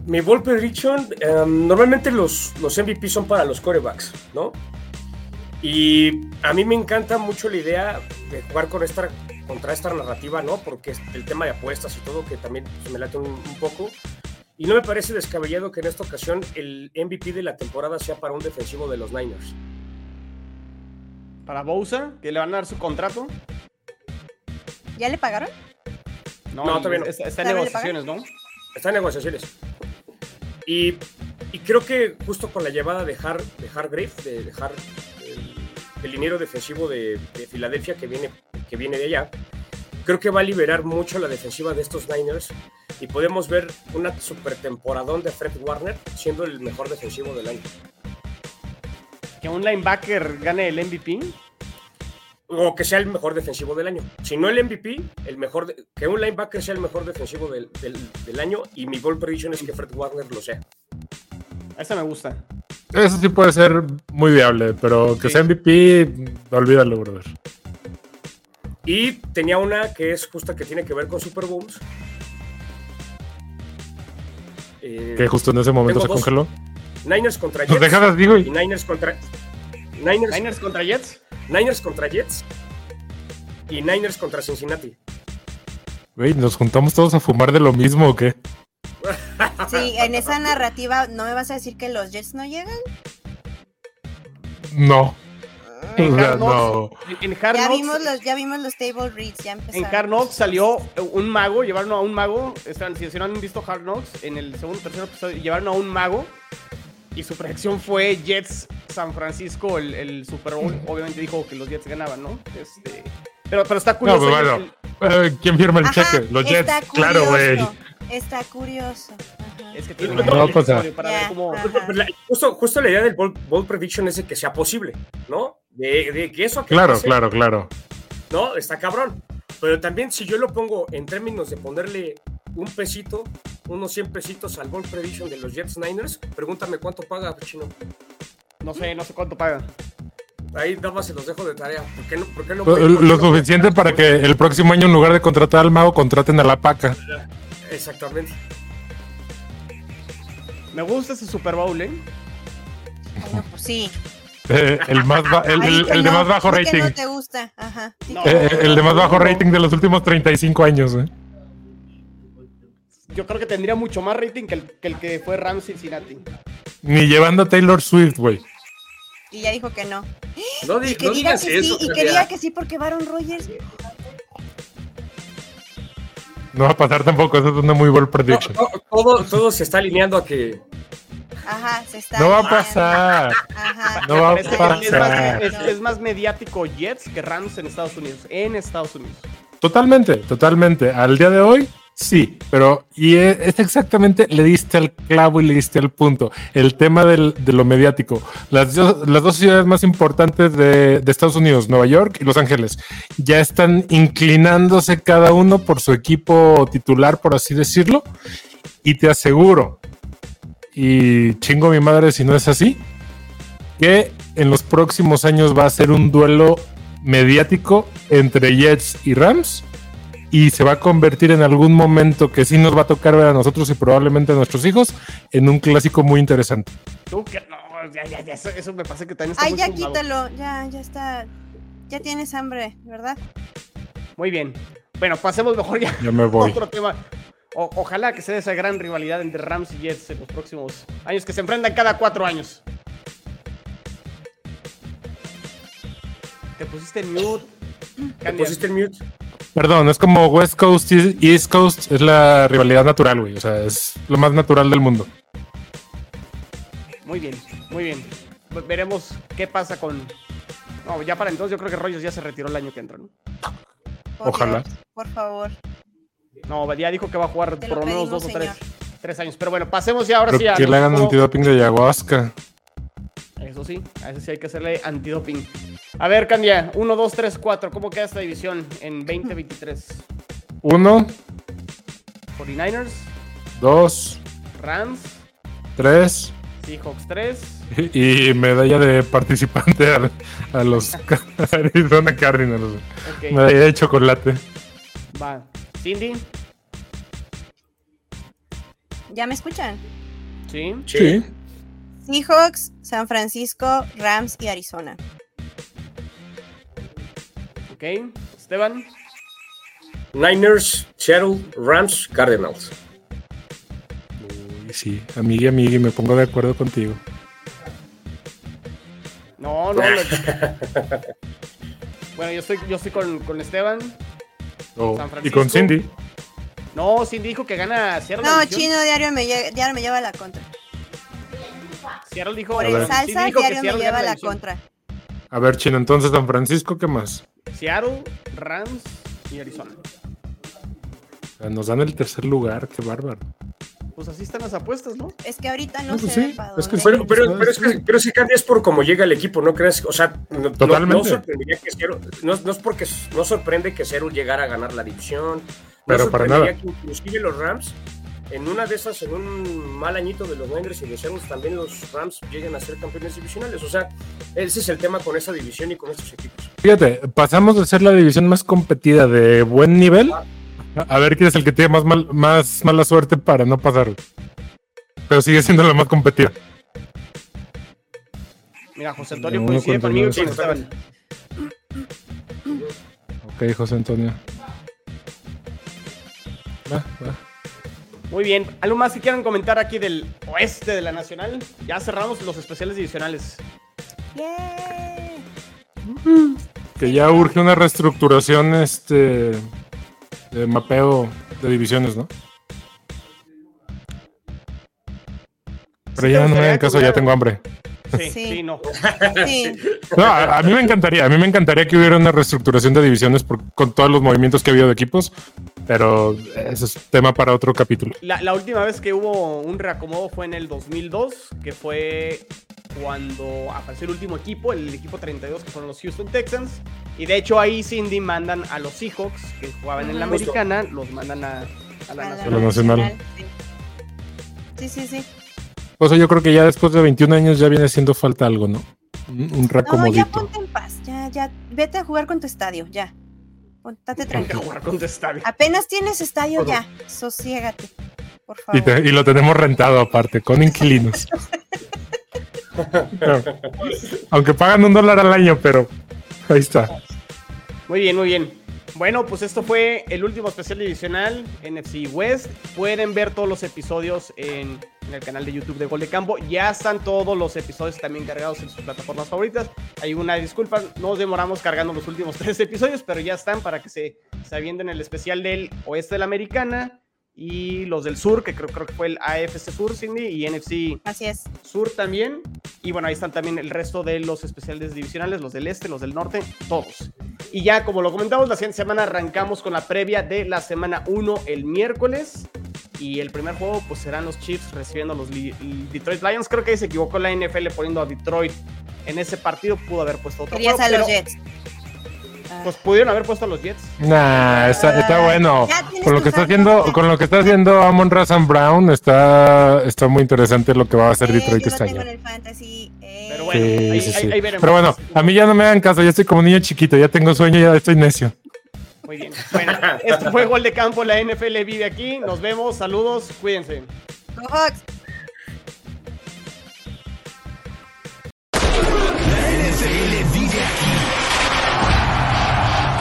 mi ball prediction, em, normalmente los, los MVP son para los corebacks, ¿no? Y a mí me encanta mucho la idea de jugar con esta, contra esta narrativa, ¿no? Porque el tema de apuestas y todo, que también me late un, un poco. Y no me parece descabellado que en esta ocasión el MVP de la temporada sea para un defensivo de los Niners. Para Bowser, que le van a dar su contrato. ¿Ya le pagaron? No, No, todavía no. Está, está en ¿Todavía le negociaciones, ¿no? Está en negociaciones. Y, y creo que justo con la llevada de, Har, de Hargrave, de dejar el, el liniero defensivo de, de Filadelfia que viene, que viene de allá, creo que va a liberar mucho la defensiva de estos Niners y podemos ver una super temporadón de Fred Warner siendo el mejor defensivo del año. Que un linebacker gane el MVP. O que sea el mejor defensivo del año. Si no el MVP, el mejor de- que un linebacker sea el mejor defensivo del, del- del año y mi ball prediction es que Fred Warner lo sea. Esa me gusta. Eso sí puede ser muy viable, pero que Sí. sea MVP, olvídalo, brother. Y tenía una que es justa que tiene que ver con Super Bowls. Eh, Que justo en ese momento se dos. congeló. Niners contra Jets. dejadas, digo, Y y Niners contra. Niners, Niners contra Jets. Niners contra Jets. Y Niners contra Cincinnati. güey, nos juntamos todos a fumar de lo mismo o qué? Sí, en esa narrativa, ¿no me vas a decir que los Jets no llegan? No. En O sea, Hard Knocks, en- en Hard Ya Knocks- vimos los, ya vimos los table reads, ya En empezaron. Hard Knocks salió un mago, llevaron a un mago. Están, si si no han visto Hard Knocks, en el segundo tercer episodio llevaron a un mago. Y su predicción fue Jets San Francisco, el, el Super Bowl. Obviamente dijo que los Jets ganaban, ¿no? Este, pero, pero está No, curioso. pues el- bueno. Eh, ¿Quién firma el Ajá, cheque? Los Jets. Claro, güey. Está curioso. Ajá. es que tiene No, pues, ah. para ver cómo. ajá. Pues la- justo, justo la idea del ball prediction es de que sea posible, ¿no? De, de que eso que Claro, pase, claro, claro. No, está cabrón. Pero también si yo lo pongo en términos de ponerle un pesito, unos 100 pesitos al ball prediction de los Jets Niners, pregúntame cuánto paga, chino. No sé, no sé cuánto pagan. Ahí nada más se los dejo de tarea. ¿Por qué no? por qué no Lo, lo suficiente para que el próximo año, en lugar de contratar al mago, contraten a la paca. Exactamente. Me gusta ese Super Bowl, ¿eh? Bueno, pues sí. Eh, el, más ba- el, de más bajo rating. no te gusta. Ajá. di No. que Eh, el de más bajo rating de los últimos 35 años. eh. Yo creo que tendría mucho más rating que el que, el que fue Rams Cincinnati. Ni llevando a Taylor Swift, güey. Y ya dijo que no. No, di- que no diga digas que eso. sí, y que diga que sí porque Baron Rogers. No va a pasar tampoco. Eso es una muy buena No, prediction. no, todo, todo se está alineando a que. Ajá, se está. No va a pasar. Ajá. No va a Es, es más, pasar. es- es más mediático Jets que Rams en Estados Unidos. En Estados Unidos. Totalmente, totalmente. Al día de hoy, sí, pero y e- es exactamente, le diste al clavo y le diste al punto. El tema del- de lo mediático. Las, dos- las dos ciudades más importantes de, de Estados Unidos, Nueva York y Los Ángeles, ya están inclinándose cada uno por su equipo titular, por así decirlo. Y te aseguro, y chingo mi madre si no es así, que en los próximos años va a ser un duelo mediático entre Jets y Rams y se va a convertir en algún momento que sí nos va a tocar ver a nosotros y probablemente a nuestros hijos en un clásico muy interesante. Tú que no, ya, ya, ya, eso, eso me parece que también está Ay, muy ya fumado. quítalo. Ya, ya está. Ya tienes hambre, ¿verdad? Muy bien. Bueno, pasemos mejor ya Ya me a voy. otro tema. O- ojalá que se dé esa gran rivalidad entre Rams y Jets en los próximos años que se enfrentan cada cuatro años. Te pusiste en mute. Te Candia. pusiste el mute. Perdón, es como West Coast y East Coast, es la rivalidad natural, güey. O sea, es lo más natural del mundo. Muy bien, muy bien. Ve- Veremos qué pasa con. No, ya para entonces yo creo que Rogers ya se retiró el año que entra, ¿no? Por Ojalá. Dios, por favor. No, ya dijo que va a jugar Te por lo menos dos o tres, señor. tres años. Pero bueno, pasemos ya ahora Pero sí a. que le hagan nuestro- antidoping de ayahuasca. Eso sí, a eso sí hay que hacerle antidoping. A ver, Candia, 1, 2, 3, 4. ¿Cómo queda esta división en 2023? Uno, 49ers, dos, Rams, tres. Seahawks 3, Y medalla de participante a, a los Arizona Cardinals. güey. ok, Medalla de chocolate. va. Cindy, ¿Ya me escuchan? Sí. Sí. Seahawks, San Francisco, Rams y Arizona. Ok. Esteban. Niners, Seattle, Rams, Cardinals. Uy, sí, amiga, amiga, me pongo de acuerdo contigo. No, no. lo- bueno, yo estoy, yo estoy con, con Esteban. Oh, San y con. Cindy. No, Cindy dijo que gana Seattle. No, división. Chino diario me, diario me lleva la contra. Seattle dijo. Por el salsa, dijo que diario me Seattle lleva gana a la contra. A ver, Chino, entonces San Francisco, ¿qué más? Seattle, Rams y Arizona. Nos dan el tercer lugar, qué bárbaro. Pues así están las apuestas, ¿no? Es que ahorita no No, pues se sí, para es que. Pero, pero, pero es que, pero si cambias por cómo llega el equipo, ¿no crees? O sea, no, Totalmente. no sorprendería que Seattle- no, no es porque no sorprende que Seattle llegara a ganar la división. No Pero para sorprendería nada. que inclusive los Rams, en una de esas, en un mal añito de los Niners y de Seattle, también los Rams lleguen a ser campeones divisionales. O sea, ese es el tema con esa división y con estos equipos. Fíjate, pasamos de ser la división más competida de buen nivel a- a ver quién es el que tiene más, mal- más mala suerte para no pasar. Pero sigue siendo la más competida. Mira, José Antonio coincide conmigo Esteban. Ok, José Antonio. Va, va. Muy bien. ¿Algo más que quieran comentar aquí del oeste de la Nacional? Ya cerramos los especiales divisionales. Yeah. Que ya urge una reestructuración este de mapeo de divisiones, ¿no? Pero ¿Sí ya no me hagan caso, ya tengo hambre. Sí, sí, Sí. no. Sí. No, a, a mí me encantaría, a mí me encantaría que hubiera una reestructuración de divisiones por- con todos los movimientos que ha habido de equipos, pero ese es tema para otro capítulo. La, la última vez que hubo un reacomodo fue en el 2002, que fue cuando apareció el último equipo, el equipo 32, que fueron los Houston Texans. Y de hecho ahí Cindy mandan a los Seahawks, que jugaban en la americana, los mandan a, a la A nacional. la nacional. Sí, sí, sí. O sea, yo creo que ya después de 21 años ya viene haciendo falta algo, ¿no? Un, un No, ya ponte en paz. Ya, ya. Vete a jugar con tu estadio, ya. Pontate tranquilo. jugar con tu estadio. Apenas tienes estadio, ya. Sosiégate. Por favor. y, te- y lo tenemos rentado aparte, con inquilinos. No. Aunque pagan un dólar al año, pero ahí está. Muy bien, muy bien. Bueno, pues esto fue el último especial divisional NFC West. Pueden ver todos los episodios en, el canal de YouTube de Gol de Campo. Ya están todos los episodios también cargados en sus plataformas favoritas. Hay una disculpa, nos demoramos cargando los últimos tres episodios, pero ya están para que se, se avienten el especial del oeste de la americana y los del sur, que creo, creo que fue el AFC Sur, Cindy, y NFC Así es. Sur también. Y bueno, ahí están también el resto de los especiales divisionales, los del este, los del norte, todos. Y ya, como lo comentamos, la siguiente semana arrancamos con la previa de la semana 1 el miércoles. Y el primer juego, pues serán los Chiefs recibiendo a los Li- Detroit Lions. Creo que ahí se equivocó la NFL poniendo a Detroit en ese partido. Pudo haber puesto otro. Querías juego, a los pero, Jets. Ah. Pues pudieron haber puesto a los Jets. Nah, está, está bueno. Con lo que está haciendo, con lo que está haciendo Amon Razan Brown, está, está muy interesante lo que va a hacer Detroit este año. Pero bueno, Sí, ahí- sí, ahí- sí. ahí veremos. Pero bueno, a mí ya no me hagan caso, ya estoy como niño chiquito, ya tengo sueño, ya estoy necio. Muy bien. Bueno, esto fue Gol de Campo. La NFL vive aquí. Nos vemos. Saludos. Cuídense. Go Hawks. NFL vive.